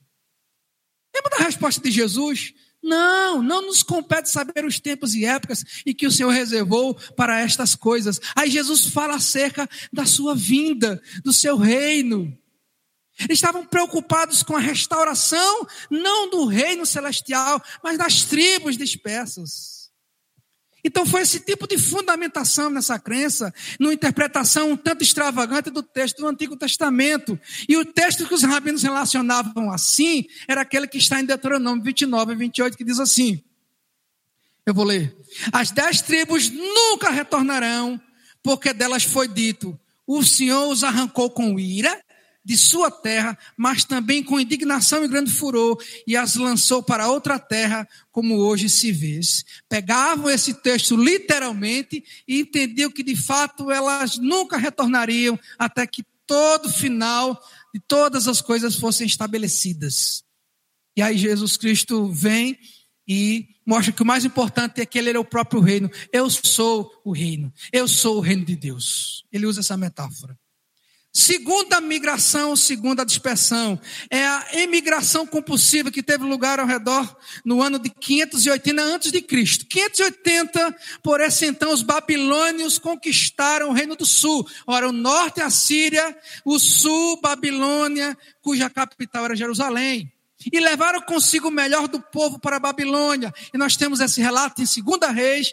Lembra da resposta de Jesus? Não, não nos compete saber os tempos e épocas e que o Senhor reservou para estas coisas. Aí Jesus fala acerca da sua vinda, do seu reino. Estavam preocupados com a restauração, não do reino celestial, mas das tribos dispersas. Então foi esse tipo de fundamentação nessa crença, numa interpretação um tanto extravagante do texto do Antigo Testamento. E o texto que os rabinos relacionavam assim era aquele que está em Deuteronômio 29 e 28, que diz assim: Eu vou ler. As dez tribos nunca retornarão, porque delas foi dito: O Senhor os arrancou com ira de sua terra, mas também com indignação e grande furor, e as lançou para outra terra, como hoje se vê. Pegavam esse texto literalmente e entendiam que de fato elas nunca retornariam até que todo final de todas as coisas fossem estabelecidas. E aí Jesus Cristo vem e mostra que o mais importante é que ele é o próprio reino. Eu sou o reino. Eu sou o reino de Deus. Ele usa essa metáfora. Segunda migração, segunda dispersão, é a emigração compulsiva que teve lugar ao redor no ano de 580 antes de Cristo. 580, por esse então os babilônios conquistaram o reino do sul. Ora, o norte é a Síria, o sul Babilônia, cuja capital era Jerusalém. E levaram consigo o melhor do povo para a Babilônia. E nós temos esse relato em 2 Reis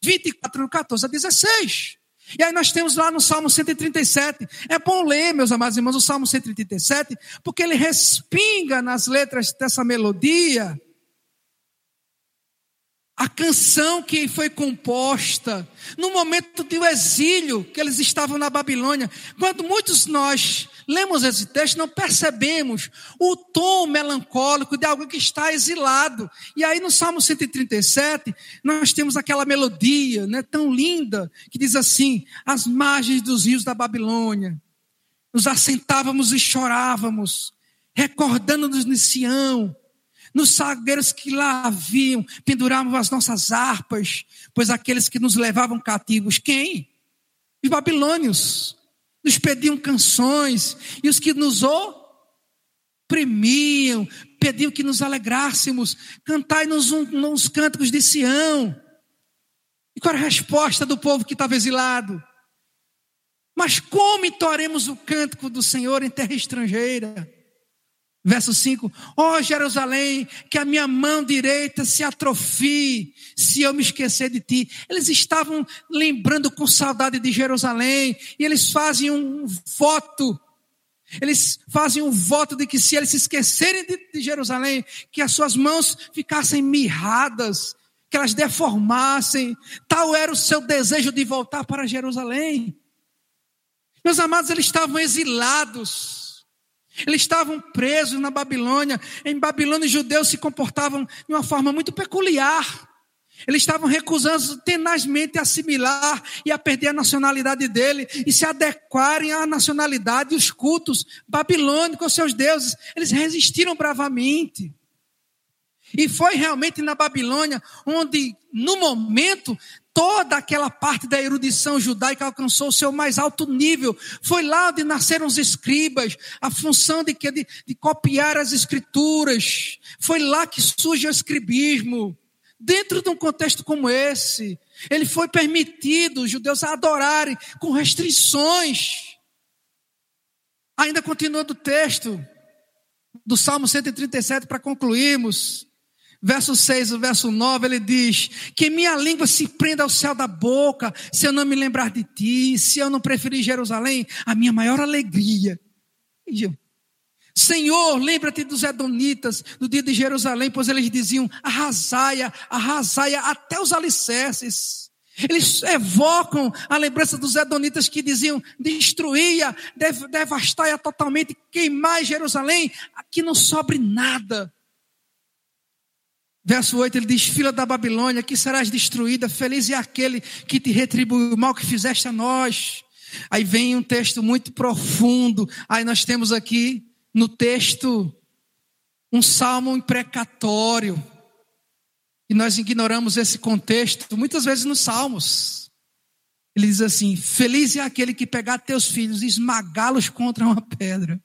24, 14 a 16. E aí nós temos lá no Salmo 137. É bom ler, meus amados irmãos, o Salmo 137, porque ele respinga nas letras dessa melodia a canção que foi composta no momento do exílio que eles estavam na Babilônia. Quando muitos nós lemos esse texto, não percebemos o tom melancólico de alguém que está exilado. E aí no Salmo 137, nós temos aquela melodia, né, tão linda, que diz assim: "As margens dos rios da Babilônia, nos assentávamos e chorávamos, recordando-nos de Sião, nos sagueiros que lá haviam, pendurávamos as nossas harpas, pois aqueles que nos levavam cativos, quem? Os babilônios, nos pediam canções, e os que nos oprimiam, pediam que nos alegrássemos, cantai-nos uns cânticos de Sião. E qual era a resposta do povo que estava exilado? Mas como entoaremos o cântico do Senhor em terra estrangeira? Verso 5: Ó oh, Jerusalém, que a minha mão direita se atrofie, se eu me esquecer de ti. Eles estavam lembrando com saudade de Jerusalém, e eles fazem um voto. Eles fazem um voto de que se eles se esquecerem de, de Jerusalém, que as suas mãos ficassem mirradas, que elas deformassem. Tal era o seu desejo de voltar para Jerusalém. Meus amados, eles estavam exilados. Eles estavam presos na Babilônia. Em Babilônia, os judeus se comportavam de uma forma muito peculiar. Eles estavam recusando tenazmente a assimilar e a perder a nacionalidade dele e se adequarem à nacionalidade e os cultos babilônicos aos seus deuses. Eles resistiram bravamente. E foi realmente na Babilônia onde, no momento, toda aquela parte da erudição judaica alcançou o seu mais alto nível. Foi lá onde nasceram os escribas, a função de, de, de copiar as escrituras. Foi lá que surge o escribismo. Dentro de um contexto como esse, ele foi permitido os judeus adorarem com restrições. Ainda continua do texto do Salmo 137 para concluirmos. Verso 6, o verso 9, ele diz: Que minha língua se prenda ao céu da boca, se eu não me lembrar de ti, se eu não preferir Jerusalém, a minha maior alegria. Senhor, lembra-te dos Edonitas, do dia de Jerusalém, pois eles diziam: arrasaia, arrasaia até os alicerces. Eles evocam a lembrança dos Edonitas que diziam: destruía, dev, devastai totalmente, queimar Jerusalém, aqui não sobre nada. Verso 8 ele diz: Filha da Babilônia, que serás destruída, feliz é aquele que te retribui o mal que fizeste a nós. Aí vem um texto muito profundo. Aí nós temos aqui no texto um salmo imprecatório. E nós ignoramos esse contexto muitas vezes nos salmos. Ele diz assim: Feliz é aquele que pegar teus filhos e esmagá-los contra uma pedra.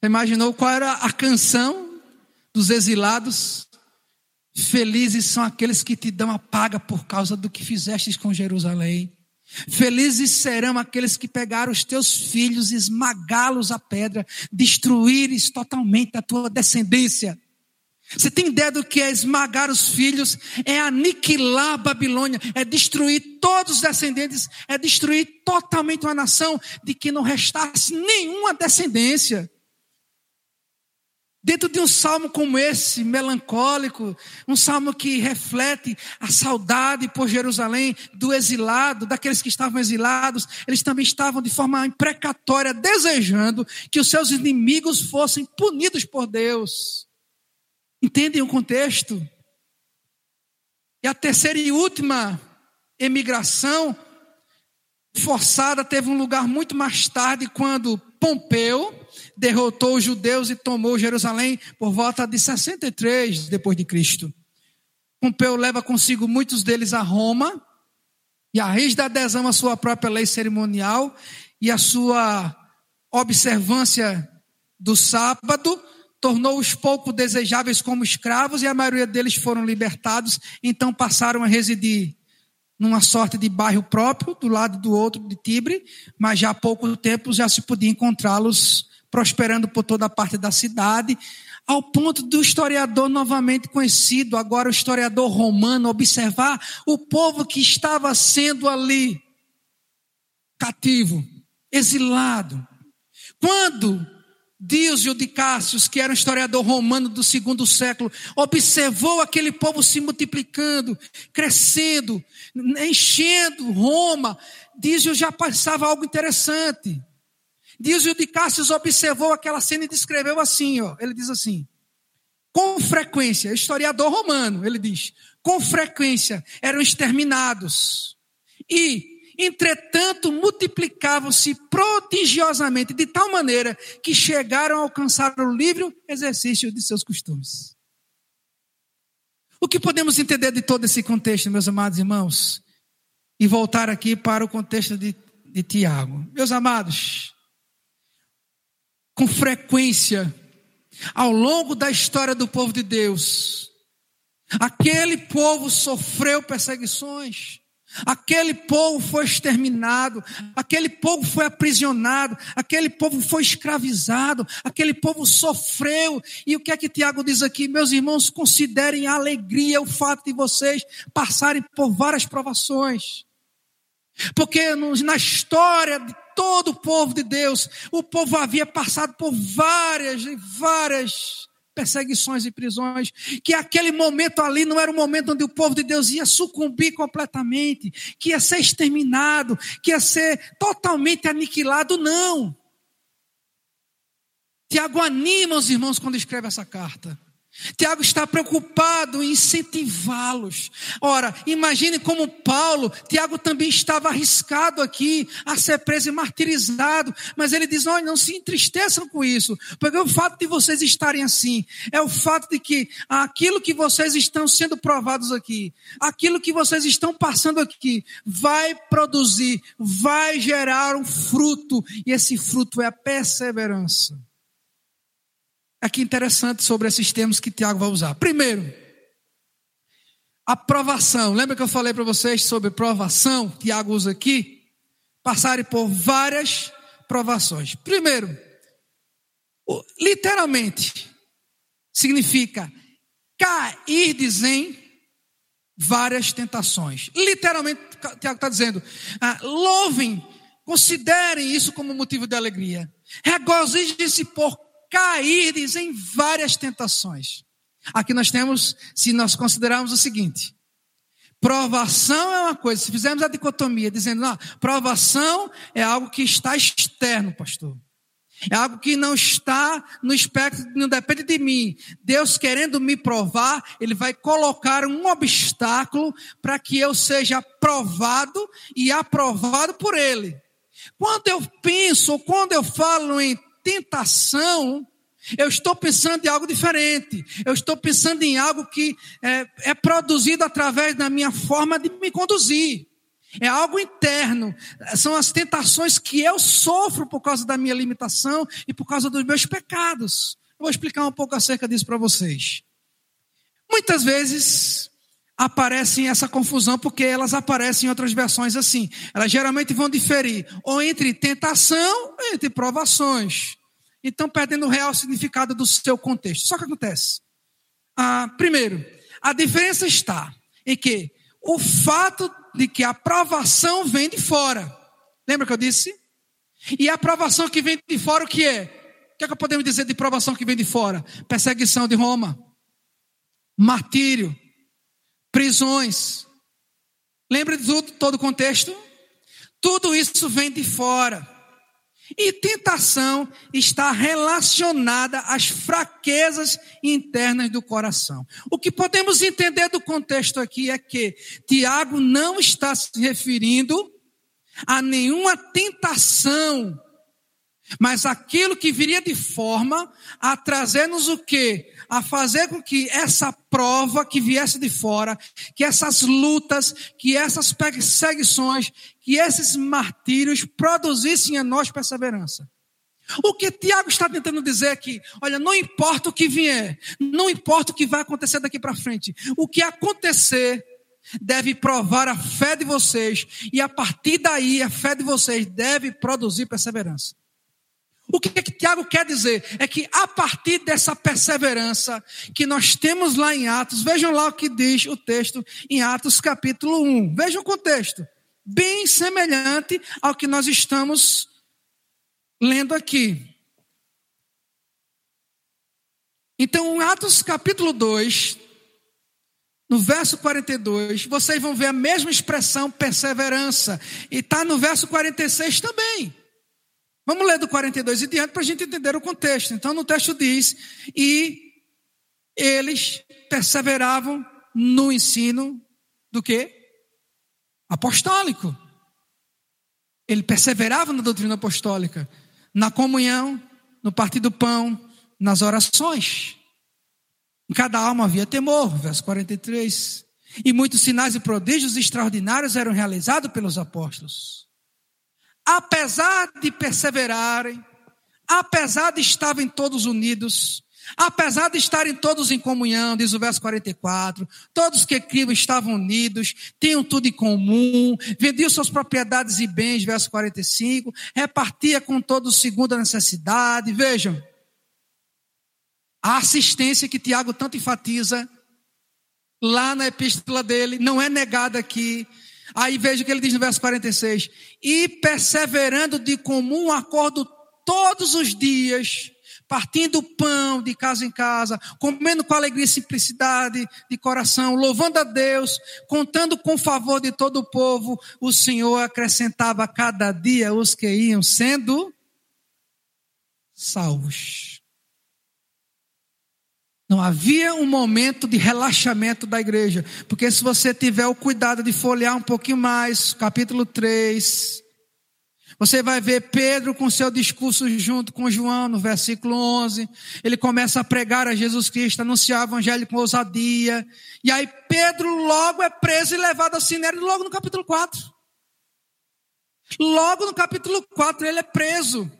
Você imaginou qual era a canção dos exilados? Felizes são aqueles que te dão a paga por causa do que fizestes com Jerusalém. Felizes serão aqueles que pegaram os teus filhos, esmagá-los a pedra, destruíres totalmente a tua descendência. Você tem ideia do que é esmagar os filhos? É aniquilar a Babilônia, é destruir todos os descendentes, é destruir totalmente uma nação de que não restasse nenhuma descendência. Dentro de um salmo como esse, melancólico, um salmo que reflete a saudade por Jerusalém, do exilado, daqueles que estavam exilados, eles também estavam de forma imprecatória desejando que os seus inimigos fossem punidos por Deus. Entendem o contexto? E a terceira e última emigração forçada teve um lugar muito mais tarde, quando Pompeu derrotou os judeus e tomou Jerusalém por volta de 63 depois de Cristo. Pompeu leva consigo muitos deles a Roma e a rígida adesão à sua própria lei cerimonial e a sua observância do sábado tornou-os pouco desejáveis como escravos e a maioria deles foram libertados, então passaram a residir numa sorte de bairro próprio, do lado do outro de Tibre, mas já há pouco tempo já se podia encontrá-los prosperando por toda a parte da cidade, ao ponto do historiador novamente conhecido, agora o historiador romano, observar o povo que estava sendo ali cativo, exilado. Quando Díosio de Cássius, que era um historiador romano do segundo século, observou aquele povo se multiplicando, crescendo, enchendo Roma, Díosio já passava algo interessante. Díosio de Cássius observou aquela cena e descreveu assim, ó, ele diz assim, com frequência, historiador romano, ele diz, com frequência eram exterminados. E Entretanto, multiplicavam-se prodigiosamente, de tal maneira que chegaram a alcançar o livre exercício de seus costumes. O que podemos entender de todo esse contexto, meus amados irmãos? E voltar aqui para o contexto de, de Tiago. Meus amados, com frequência, ao longo da história do povo de Deus, aquele povo sofreu perseguições, Aquele povo foi exterminado, aquele povo foi aprisionado, aquele povo foi escravizado, aquele povo sofreu. E o que é que Tiago diz aqui? Meus irmãos, considerem a alegria o fato de vocês passarem por várias provações. Porque na história todo o povo de Deus, o povo havia passado por várias e várias perseguições e prisões, que aquele momento ali não era um momento onde o povo de Deus ia sucumbir completamente, que ia ser exterminado, que ia ser totalmente aniquilado, não. Tiago anima os irmãos quando escreve essa carta. Tiago está preocupado em incentivá-los. Ora, imagine como Paulo, Tiago também estava arriscado aqui a ser preso e martirizado, mas ele diz: olha, não se entristeçam com isso, porque o fato de vocês estarem assim é o fato de que aquilo que vocês estão sendo provados aqui, aquilo que vocês estão passando aqui, vai produzir, vai gerar um fruto, e esse fruto é a perseverança. Aqui interessante sobre esses termos que Tiago vai usar. Primeiro, a provação. Lembra que eu falei para vocês sobre provação? Tiago usa aqui. Passarem por várias provações. Primeiro, literalmente, significa cair em várias tentações. Literalmente, Tiago está dizendo: ah, louvem, considerem isso como motivo de alegria. Regozijem-se por cair em várias tentações. Aqui nós temos, se nós considerarmos o seguinte: provação é uma coisa, se fizermos a dicotomia, dizendo, não, provação é algo que está externo, pastor. É algo que não está no espectro, não depende de mim. Deus querendo me provar, Ele vai colocar um obstáculo para que eu seja provado e aprovado por Ele. Quando eu penso, ou quando eu falo em tentação, eu estou pensando em algo diferente. Eu estou pensando em algo que é, é produzido através da minha forma de me conduzir. É algo interno. São as tentações que eu sofro por causa da minha limitação e por causa dos meus pecados. Eu vou explicar um pouco acerca disso para vocês. Muitas vezes aparecem essa confusão porque elas aparecem em outras versões assim. Elas geralmente vão diferir ou entre tentação ou entre provações. Então, perdendo o real significado do seu contexto. Só que acontece. Ah, primeiro, a diferença está em que o fato de que a aprovação vem de fora. Lembra que eu disse? E a aprovação que vem de fora, o que é? O que, é que podemos dizer de aprovação que vem de fora? Perseguição de Roma, martírio, prisões. Lembra de tudo, todo o contexto? Tudo isso vem de fora. E tentação está relacionada às fraquezas internas do coração. O que podemos entender do contexto aqui é que Tiago não está se referindo a nenhuma tentação mas aquilo que viria de forma a trazer-nos o quê? A fazer com que essa prova que viesse de fora, que essas lutas, que essas perseguições, que esses martírios produzissem a nós perseverança. O que Tiago está tentando dizer aqui, olha, não importa o que vier, não importa o que vai acontecer daqui para frente, o que acontecer deve provar a fé de vocês, e a partir daí a fé de vocês deve produzir perseverança. O que, é que Tiago quer dizer? É que a partir dessa perseverança que nós temos lá em Atos, vejam lá o que diz o texto em Atos capítulo 1. Vejam o contexto. Bem semelhante ao que nós estamos lendo aqui. Então, em Atos capítulo 2, no verso 42, vocês vão ver a mesma expressão perseverança. E está no verso 46 também. Vamos ler do 42 e diante para a gente entender o contexto. Então, no texto diz: E eles perseveravam no ensino do que? Apostólico. Ele perseverava na doutrina apostólica, na comunhão, no partir do pão, nas orações. Em cada alma havia temor, verso 43. E muitos sinais e prodígios extraordinários eram realizados pelos apóstolos apesar de perseverarem, apesar de estarem todos unidos, apesar de estarem todos em comunhão, diz o verso 44, todos que criam estavam unidos, tinham tudo em comum, vendiam suas propriedades e bens, verso 45, repartia com todos segundo a necessidade. Vejam, a assistência que Tiago tanto enfatiza lá na epístola dele, não é negada aqui. Aí veja o que ele diz no verso 46: E perseverando de comum acordo todos os dias, partindo pão de casa em casa, comendo com alegria e simplicidade de coração, louvando a Deus, contando com o favor de todo o povo, o Senhor acrescentava cada dia os que iam sendo salvos. Não havia um momento de relaxamento da igreja. Porque se você tiver o cuidado de folhear um pouquinho mais, capítulo 3, você vai ver Pedro com seu discurso junto com João, no versículo 11. Ele começa a pregar a Jesus Cristo, anunciar o evangelho com ousadia. E aí Pedro logo é preso e levado ao sinédrio, logo no capítulo 4. Logo no capítulo 4 ele é preso.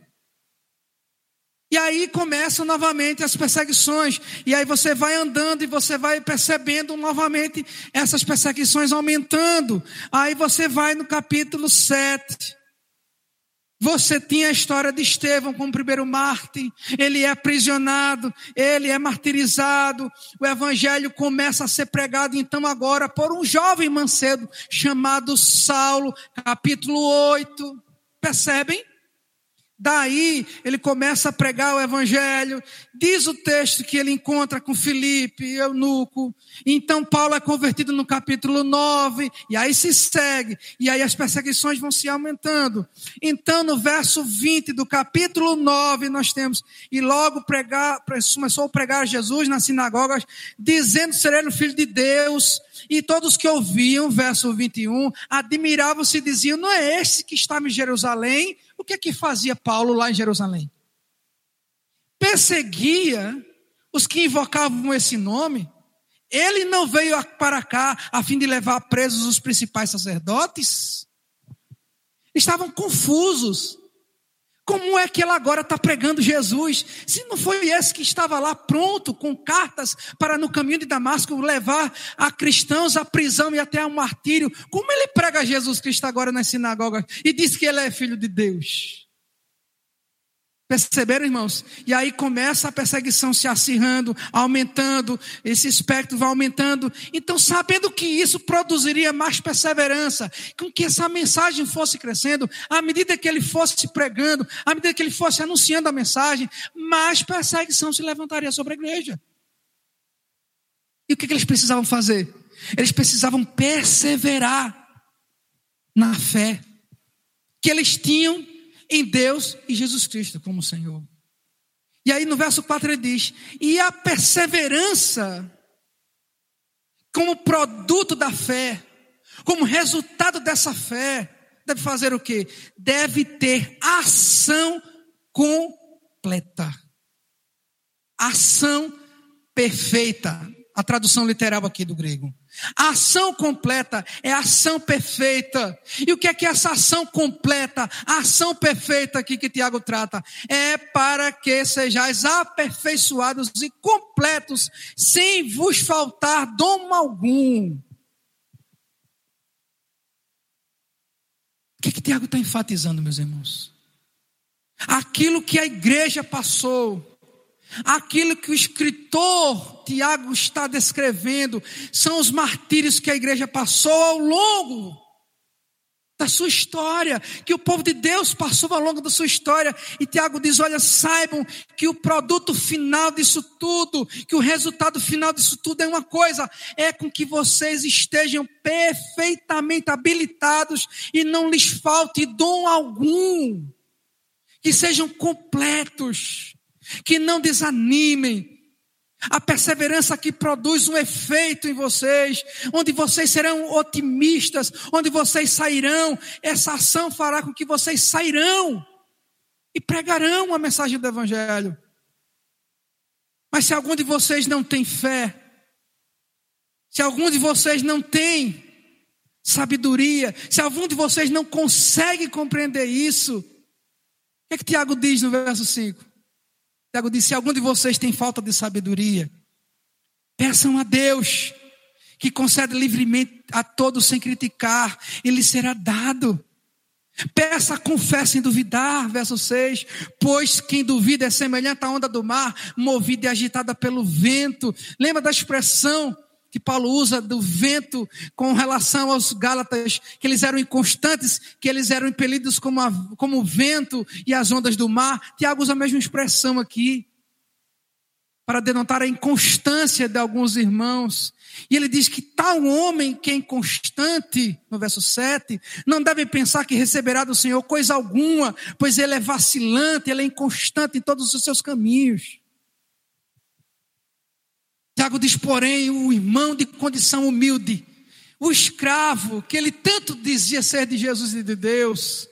E aí começam novamente as perseguições. E aí você vai andando e você vai percebendo novamente essas perseguições aumentando. Aí você vai no capítulo 7. Você tinha a história de Estevão como primeiro mártir, ele é aprisionado, ele é martirizado, o evangelho começa a ser pregado então agora por um jovem mancedo chamado Saulo, capítulo 8. Percebem? Daí ele começa a pregar o evangelho. Diz o texto que ele encontra com Filipe, eunuco. Então Paulo é convertido no capítulo 9, e aí se segue, e aí as perseguições vão se aumentando. Então no verso 20 do capítulo 9 nós temos, e logo pregar, começou a pregar Jesus nas sinagogas, dizendo ser ele o filho de Deus. E todos que ouviam, verso 21, admiravam-se e diziam: Não é esse que estava em Jerusalém? Que é que fazia Paulo lá em Jerusalém? Perseguia os que invocavam esse nome. Ele não veio para cá a fim de levar presos os principais sacerdotes. Estavam confusos. Como é que ela agora está pregando Jesus? Se não foi esse que estava lá pronto, com cartas para no caminho de Damasco levar a cristãos à prisão e até ao martírio, como ele prega Jesus Cristo agora nas sinagogas e diz que ele é filho de Deus? Perceberam, irmãos? E aí começa a perseguição se acirrando, aumentando, esse espectro vai aumentando. Então, sabendo que isso produziria mais perseverança, com que essa mensagem fosse crescendo, à medida que ele fosse pregando, à medida que ele fosse anunciando a mensagem, mais perseguição se levantaria sobre a igreja. E o que, que eles precisavam fazer? Eles precisavam perseverar na fé que eles tinham em Deus e Jesus Cristo como Senhor. E aí no verso 4 ele diz: e a perseverança, como produto da fé, como resultado dessa fé, deve fazer o que? Deve ter ação completa. Ação perfeita. A tradução literal aqui do grego. A ação completa é a ação perfeita. E o que é que é essa ação completa, a ação perfeita aqui que Tiago trata? É para que sejais aperfeiçoados e completos, sem vos faltar dom algum. O que, é que Tiago está enfatizando, meus irmãos? Aquilo que a igreja passou, Aquilo que o escritor Tiago está descrevendo são os martírios que a igreja passou ao longo da sua história, que o povo de Deus passou ao longo da sua história. E Tiago diz: Olha, saibam que o produto final disso tudo, que o resultado final disso tudo é uma coisa: é com que vocês estejam perfeitamente habilitados e não lhes falte dom algum, que sejam completos que não desanimem. A perseverança que produz um efeito em vocês, onde vocês serão otimistas, onde vocês sairão, essa ação fará com que vocês sairão e pregarão a mensagem do Evangelho. Mas se algum de vocês não tem fé, se algum de vocês não tem sabedoria, se algum de vocês não consegue compreender isso, o que é que Tiago diz no verso 5? Tiago disse: se algum de vocês tem falta de sabedoria, peçam a Deus, que concede livremente a todos sem criticar, e lhe será dado. Peça, confesse sem duvidar, verso 6. Pois quem duvida é semelhante à onda do mar, movida e agitada pelo vento. Lembra da expressão que Paulo usa do vento com relação aos Gálatas, que eles eram inconstantes, que eles eram impelidos como, a, como o vento e as ondas do mar. Tiago usa a mesma expressão aqui, para denotar a inconstância de alguns irmãos. E ele diz que tal homem que é inconstante, no verso 7, não deve pensar que receberá do Senhor coisa alguma, pois ele é vacilante, ele é inconstante em todos os seus caminhos. Tiago diz, porém, o irmão de condição humilde, o escravo, que ele tanto dizia ser de Jesus e de Deus,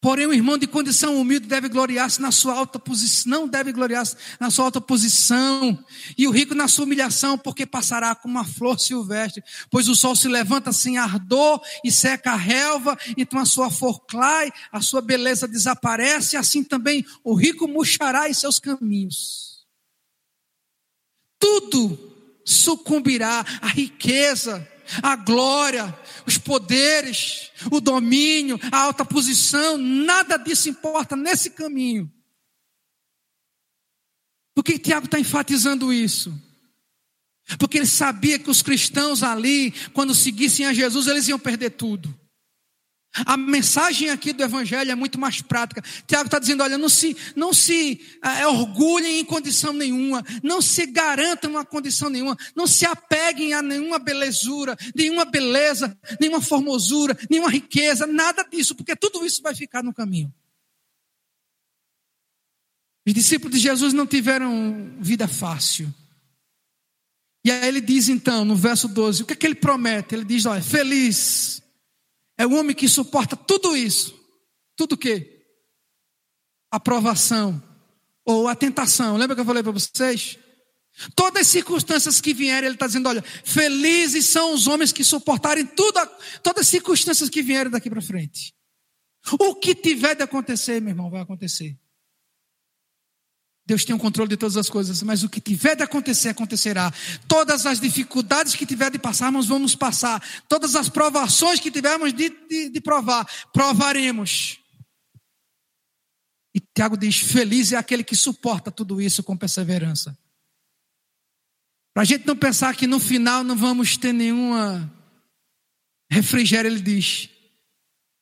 Porém, o irmão de condição humilde deve gloriar-se na sua alta posição, não deve gloriar-se na sua alta posição, e o rico na sua humilhação, porque passará como uma flor silvestre, pois o sol se levanta sem ardor e seca a relva, então a sua flor clai, a sua beleza desaparece, assim também o rico murchará em seus caminhos. Tudo sucumbirá, a riqueza, a glória, os poderes, o domínio, a alta posição, nada disso importa nesse caminho. Por que Tiago está enfatizando isso? Porque ele sabia que os cristãos ali, quando seguissem a Jesus, eles iam perder tudo. A mensagem aqui do Evangelho é muito mais prática. Tiago está dizendo: olha, não se, não se é, orgulhem em condição nenhuma, não se garantam uma condição nenhuma, não se apeguem a nenhuma belezura, nenhuma beleza, nenhuma formosura, nenhuma riqueza, nada disso, porque tudo isso vai ficar no caminho. Os discípulos de Jesus não tiveram vida fácil. E aí ele diz então, no verso 12, o que é que ele promete? Ele diz: olha, feliz é o homem que suporta tudo isso. Tudo o quê? A provação ou a tentação. Lembra que eu falei para vocês? Todas as circunstâncias que vierem, ele está dizendo: olha, felizes são os homens que suportarem tudo, todas as circunstâncias que vierem daqui para frente. O que tiver de acontecer, meu irmão, vai acontecer. Deus tem o controle de todas as coisas, mas o que tiver de acontecer, acontecerá. Todas as dificuldades que tiver de passar, nós vamos passar. Todas as provações que tivermos de, de, de provar, provaremos. E Tiago diz: Feliz é aquele que suporta tudo isso com perseverança. Para a gente não pensar que no final não vamos ter nenhuma refrigério, ele diz.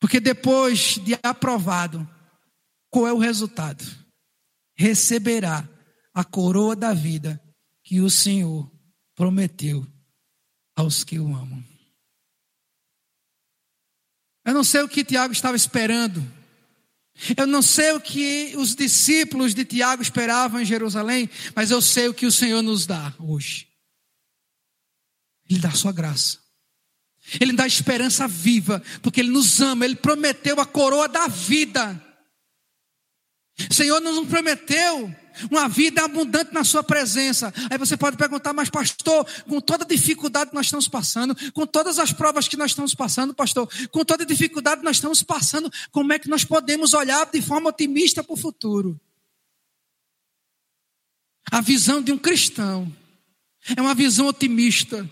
Porque depois de aprovado, qual é o resultado? Receberá a coroa da vida que o Senhor prometeu aos que o amam. Eu não sei o que Tiago estava esperando. Eu não sei o que os discípulos de Tiago esperavam em Jerusalém, mas eu sei o que o Senhor nos dá hoje. Ele dá a sua graça. Ele dá esperança viva, porque Ele nos ama. Ele prometeu a coroa da vida. Senhor nos prometeu uma vida abundante na Sua presença. Aí você pode perguntar, mas pastor, com toda a dificuldade que nós estamos passando, com todas as provas que nós estamos passando, pastor, com toda a dificuldade que nós estamos passando, como é que nós podemos olhar de forma otimista para o futuro? A visão de um cristão é uma visão otimista.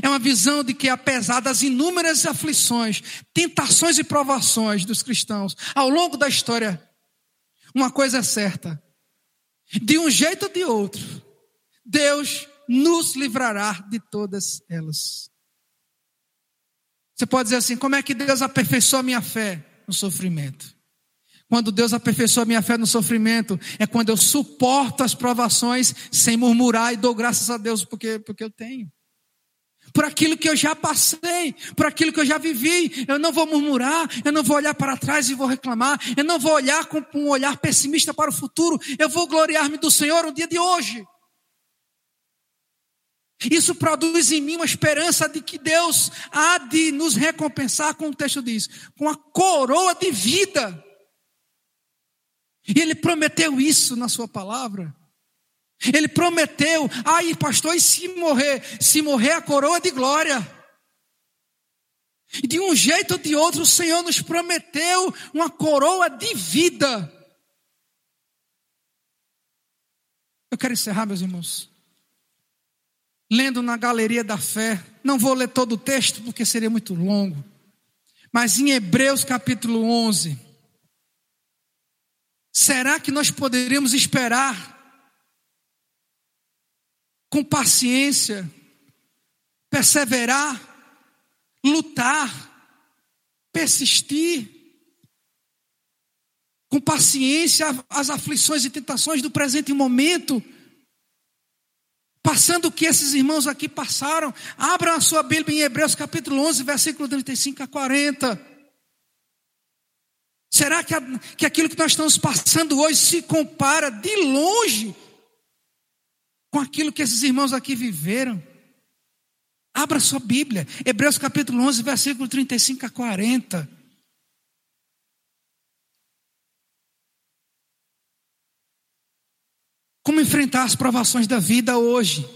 É uma visão de que, apesar das inúmeras aflições, tentações e provações dos cristãos ao longo da história, uma coisa é certa: de um jeito ou de outro, Deus nos livrará de todas elas. Você pode dizer assim: como é que Deus aperfeiçoa a minha fé no sofrimento? Quando Deus aperfeiçoa a minha fé no sofrimento, é quando eu suporto as provações sem murmurar e dou graças a Deus porque, porque eu tenho por aquilo que eu já passei, por aquilo que eu já vivi. Eu não vou murmurar, eu não vou olhar para trás e vou reclamar, eu não vou olhar com um olhar pessimista para o futuro, eu vou gloriar-me do Senhor no dia de hoje. Isso produz em mim uma esperança de que Deus há de nos recompensar, como o texto diz, com a coroa de vida. E Ele prometeu isso na Sua palavra. Ele prometeu, aí pastor, e se morrer? Se morrer a coroa de glória. E de um jeito ou de outro, o Senhor nos prometeu uma coroa de vida. Eu quero encerrar, meus irmãos. Lendo na galeria da fé, não vou ler todo o texto porque seria muito longo, mas em Hebreus capítulo 11, será que nós poderíamos esperar com paciência, perseverar, lutar, persistir, com paciência as aflições e tentações do presente momento, passando o que esses irmãos aqui passaram. Abra a sua Bíblia em Hebreus capítulo 11, versículo 35 a 40. Será que, que aquilo que nós estamos passando hoje se compara de longe com aquilo que esses irmãos aqui viveram. Abra sua Bíblia, Hebreus capítulo 11, versículo 35 a 40. Como enfrentar as provações da vida hoje?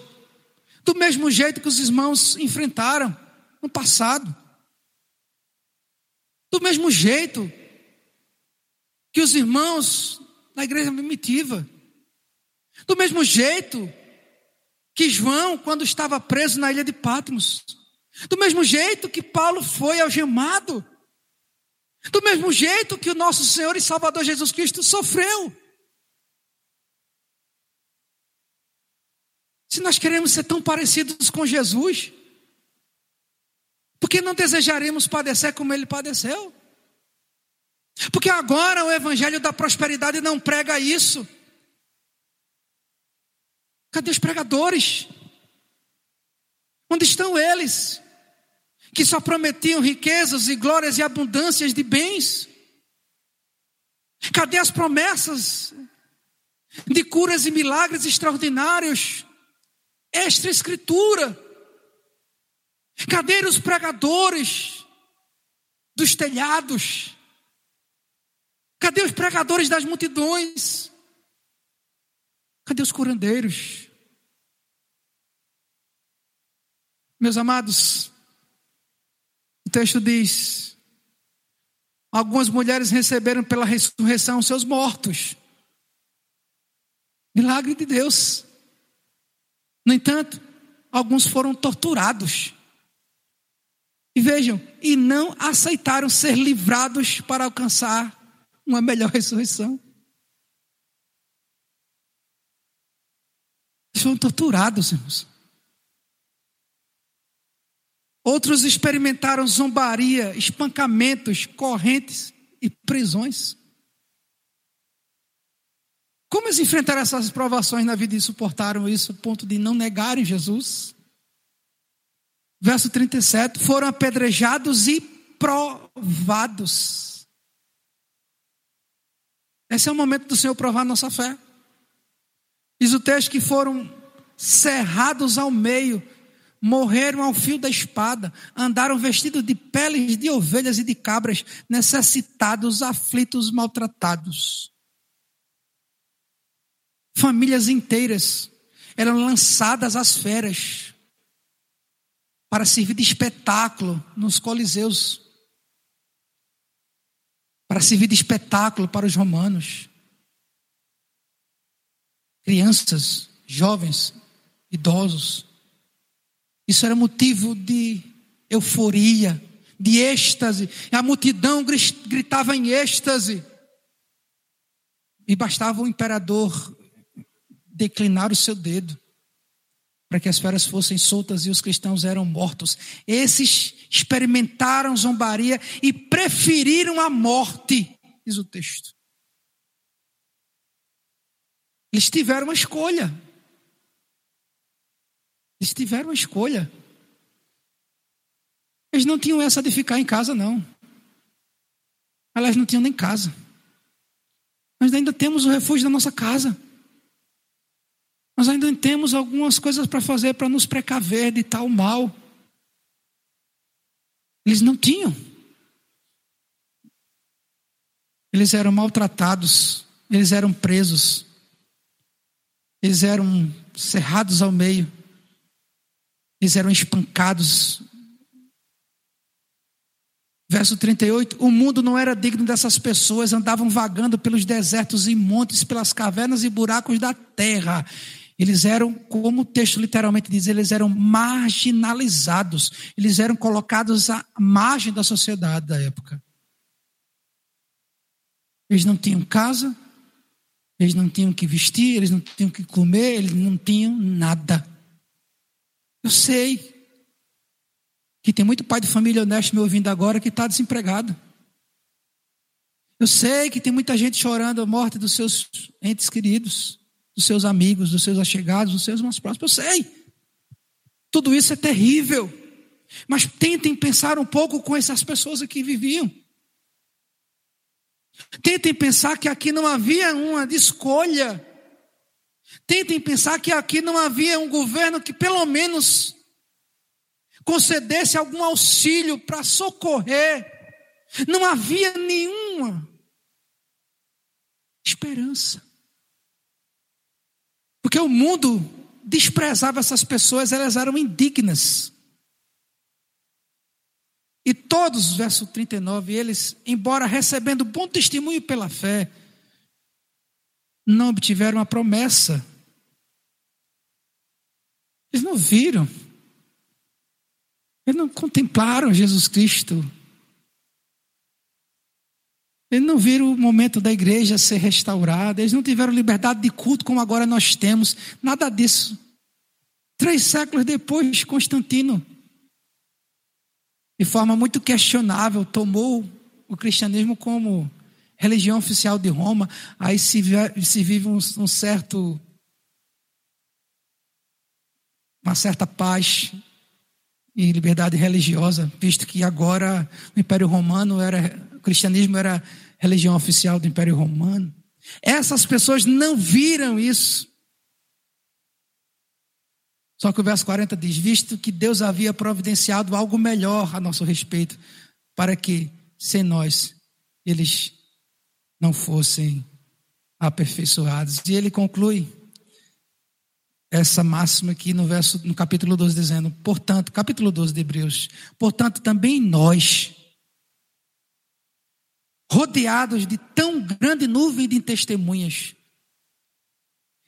Do mesmo jeito que os irmãos enfrentaram no passado. Do mesmo jeito que os irmãos na igreja primitiva. Do mesmo jeito que João, quando estava preso na ilha de Patmos, do mesmo jeito que Paulo foi algemado, do mesmo jeito que o nosso Senhor e Salvador Jesus Cristo sofreu. Se nós queremos ser tão parecidos com Jesus, por que não desejaremos padecer como ele padeceu? Porque agora o evangelho da prosperidade não prega isso. Cadê os pregadores? Onde estão eles? Que só prometiam riquezas e glórias e abundâncias de bens. Cadê as promessas de curas e milagres extraordinários? Extra escritura. Cadê os pregadores dos telhados? Cadê os pregadores das multidões? Cadê os curandeiros? Meus amados, o texto diz: algumas mulheres receberam pela ressurreição seus mortos. Milagre de Deus. No entanto, alguns foram torturados. E vejam, e não aceitaram ser livrados para alcançar uma melhor ressurreição. Torturados, irmãos. Outros experimentaram zombaria, espancamentos, correntes e prisões. Como eles enfrentaram essas provações na vida e suportaram isso a ponto de não negarem Jesus? Verso 37: foram apedrejados e provados. Esse é o momento do Senhor provar nossa fé. Diz o texto que foram cerrados ao meio, morreram ao fio da espada, andaram vestidos de peles de ovelhas e de cabras, necessitados, aflitos, maltratados. Famílias inteiras eram lançadas às feras para servir de espetáculo nos coliseus para servir de espetáculo para os romanos. Crianças, jovens, idosos. Isso era motivo de euforia, de êxtase. A multidão gritava em êxtase. E bastava o imperador declinar o seu dedo para que as feras fossem soltas e os cristãos eram mortos. Esses experimentaram zombaria e preferiram a morte, diz o texto. Eles tiveram uma escolha. Eles tiveram uma escolha. Eles não tinham essa de ficar em casa, não. Elas não tinham nem casa. Nós ainda temos o refúgio da nossa casa. Nós ainda temos algumas coisas para fazer para nos precaver de tal mal. Eles não tinham. Eles eram maltratados, eles eram presos, eles eram cerrados ao meio, eles eram espancados. Verso 38: O mundo não era digno dessas pessoas, andavam vagando pelos desertos e montes, pelas cavernas e buracos da terra. Eles eram, como o texto literalmente diz, eles eram marginalizados. Eles eram colocados à margem da sociedade da época. Eles não tinham casa, eles não tinham que vestir, eles não tinham que comer, eles não tinham nada. Eu sei que tem muito pai de família honesto me ouvindo agora que está desempregado. Eu sei que tem muita gente chorando a morte dos seus entes queridos dos seus amigos, dos seus achegados, dos seus mais próximos. Eu sei. Tudo isso é terrível. Mas tentem pensar um pouco com essas pessoas que viviam. Tentem pensar que aqui não havia uma escolha. Tentem pensar que aqui não havia um governo que pelo menos concedesse algum auxílio para socorrer. Não havia nenhuma esperança. Porque o mundo desprezava essas pessoas, elas eram indignas. E todos, verso 39, eles, embora recebendo bom testemunho pela fé, não obtiveram a promessa. Eles não viram. Eles não contemplaram Jesus Cristo. Eles não viram o momento da igreja ser restaurada. Eles não tiveram liberdade de culto como agora nós temos. Nada disso. Três séculos depois, Constantino, de forma muito questionável, tomou o cristianismo como religião oficial de Roma, aí se, vive um certo uma certa paz e liberdade religiosa, visto que agora o Império Romano era, o cristianismo era religião oficial do Império Romano. Essas pessoas não viram isso. Só que o verso 40 diz: Visto que Deus havia providenciado algo melhor a nosso respeito, para que, sem nós, eles não fossem aperfeiçoados. E ele conclui essa máxima aqui no verso no capítulo 12 dizendo: "Portanto, capítulo 12 de Hebreus, portanto também nós rodeados de tão grande nuvem de testemunhas,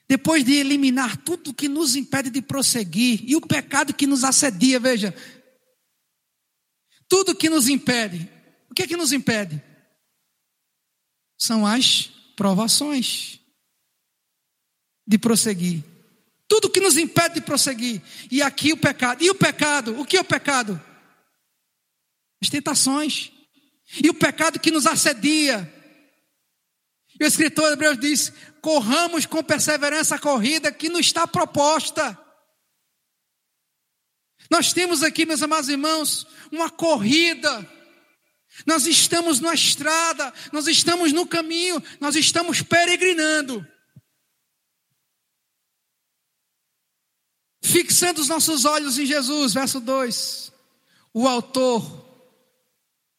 depois de eliminar tudo que nos impede de prosseguir e o pecado que nos assedia, veja, tudo que nos impede. O que é que nos impede? são as provações de prosseguir. Tudo que nos impede de prosseguir. E aqui o pecado. E o pecado? O que é o pecado? As tentações. E o pecado que nos assedia. E o escritor Hebreus diz: corramos com perseverança a corrida que nos está proposta. Nós temos aqui, meus amados irmãos, uma corrida nós estamos na estrada, nós estamos no caminho, nós estamos peregrinando. Fixando os nossos olhos em Jesus, verso 2. O autor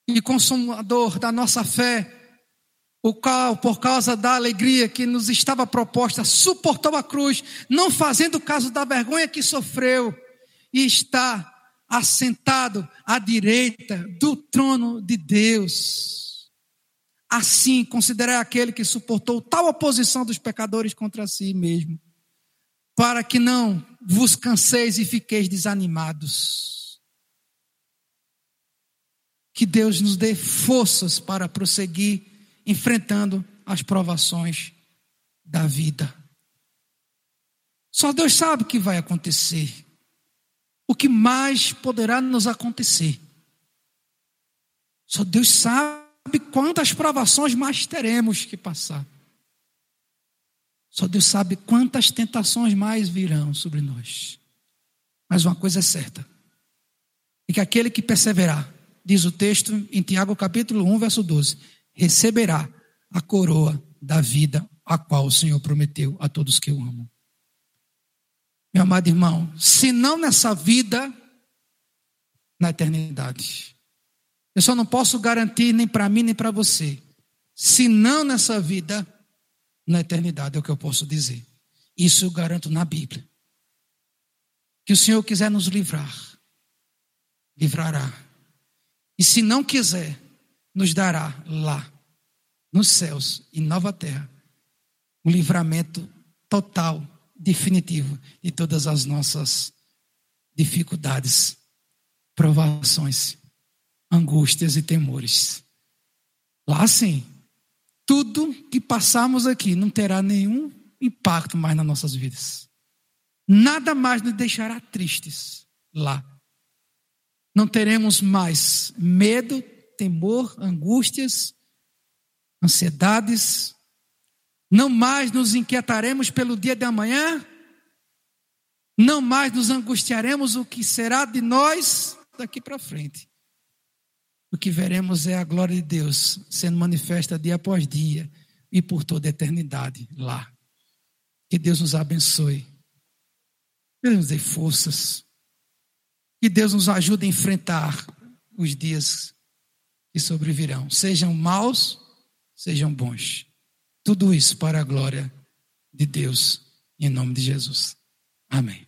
e consumador da nossa fé, o qual, por causa da alegria que nos estava proposta, suportou a cruz, não fazendo caso da vergonha que sofreu, e está assentado à direita do trono de Deus. Assim, considerai aquele que suportou tal oposição dos pecadores contra si mesmo, para que não vos canseis e fiqueis desanimados. Que Deus nos dê forças para prosseguir enfrentando as provações da vida. Só Deus sabe o que vai acontecer o que mais poderá nos acontecer. Só Deus sabe quantas provações mais teremos que passar. Só Deus sabe quantas tentações mais virão sobre nós. Mas uma coisa é certa: é que aquele que perseverar, diz o texto em Tiago capítulo 1, verso 12, receberá a coroa da vida a qual o Senhor prometeu a todos que o amam. Meu amado irmão, se não nessa vida, na eternidade. Eu só não posso garantir nem para mim nem para você. Se não nessa vida, na eternidade é o que eu posso dizer. Isso eu garanto na Bíblia. Que o Senhor quiser nos livrar, livrará. E se não quiser, nos dará lá, nos céus e nova terra, um livramento total definitivo de todas as nossas dificuldades, provações, angústias e temores. Lá sim, tudo que passamos aqui não terá nenhum impacto mais nas nossas vidas. Nada mais nos deixará tristes lá. Não teremos mais medo, temor, angústias, ansiedades, não mais nos inquietaremos pelo dia de amanhã, não mais nos angustiaremos o que será de nós daqui para frente. O que veremos é a glória de Deus sendo manifesta dia após dia e por toda a eternidade lá. Que Deus nos abençoe. Que Deus nos dê forças. Que Deus nos ajude a enfrentar os dias que sobrevirão, sejam maus, sejam bons. Tudo isso para a glória de Deus Em nome de Jesus. Amém.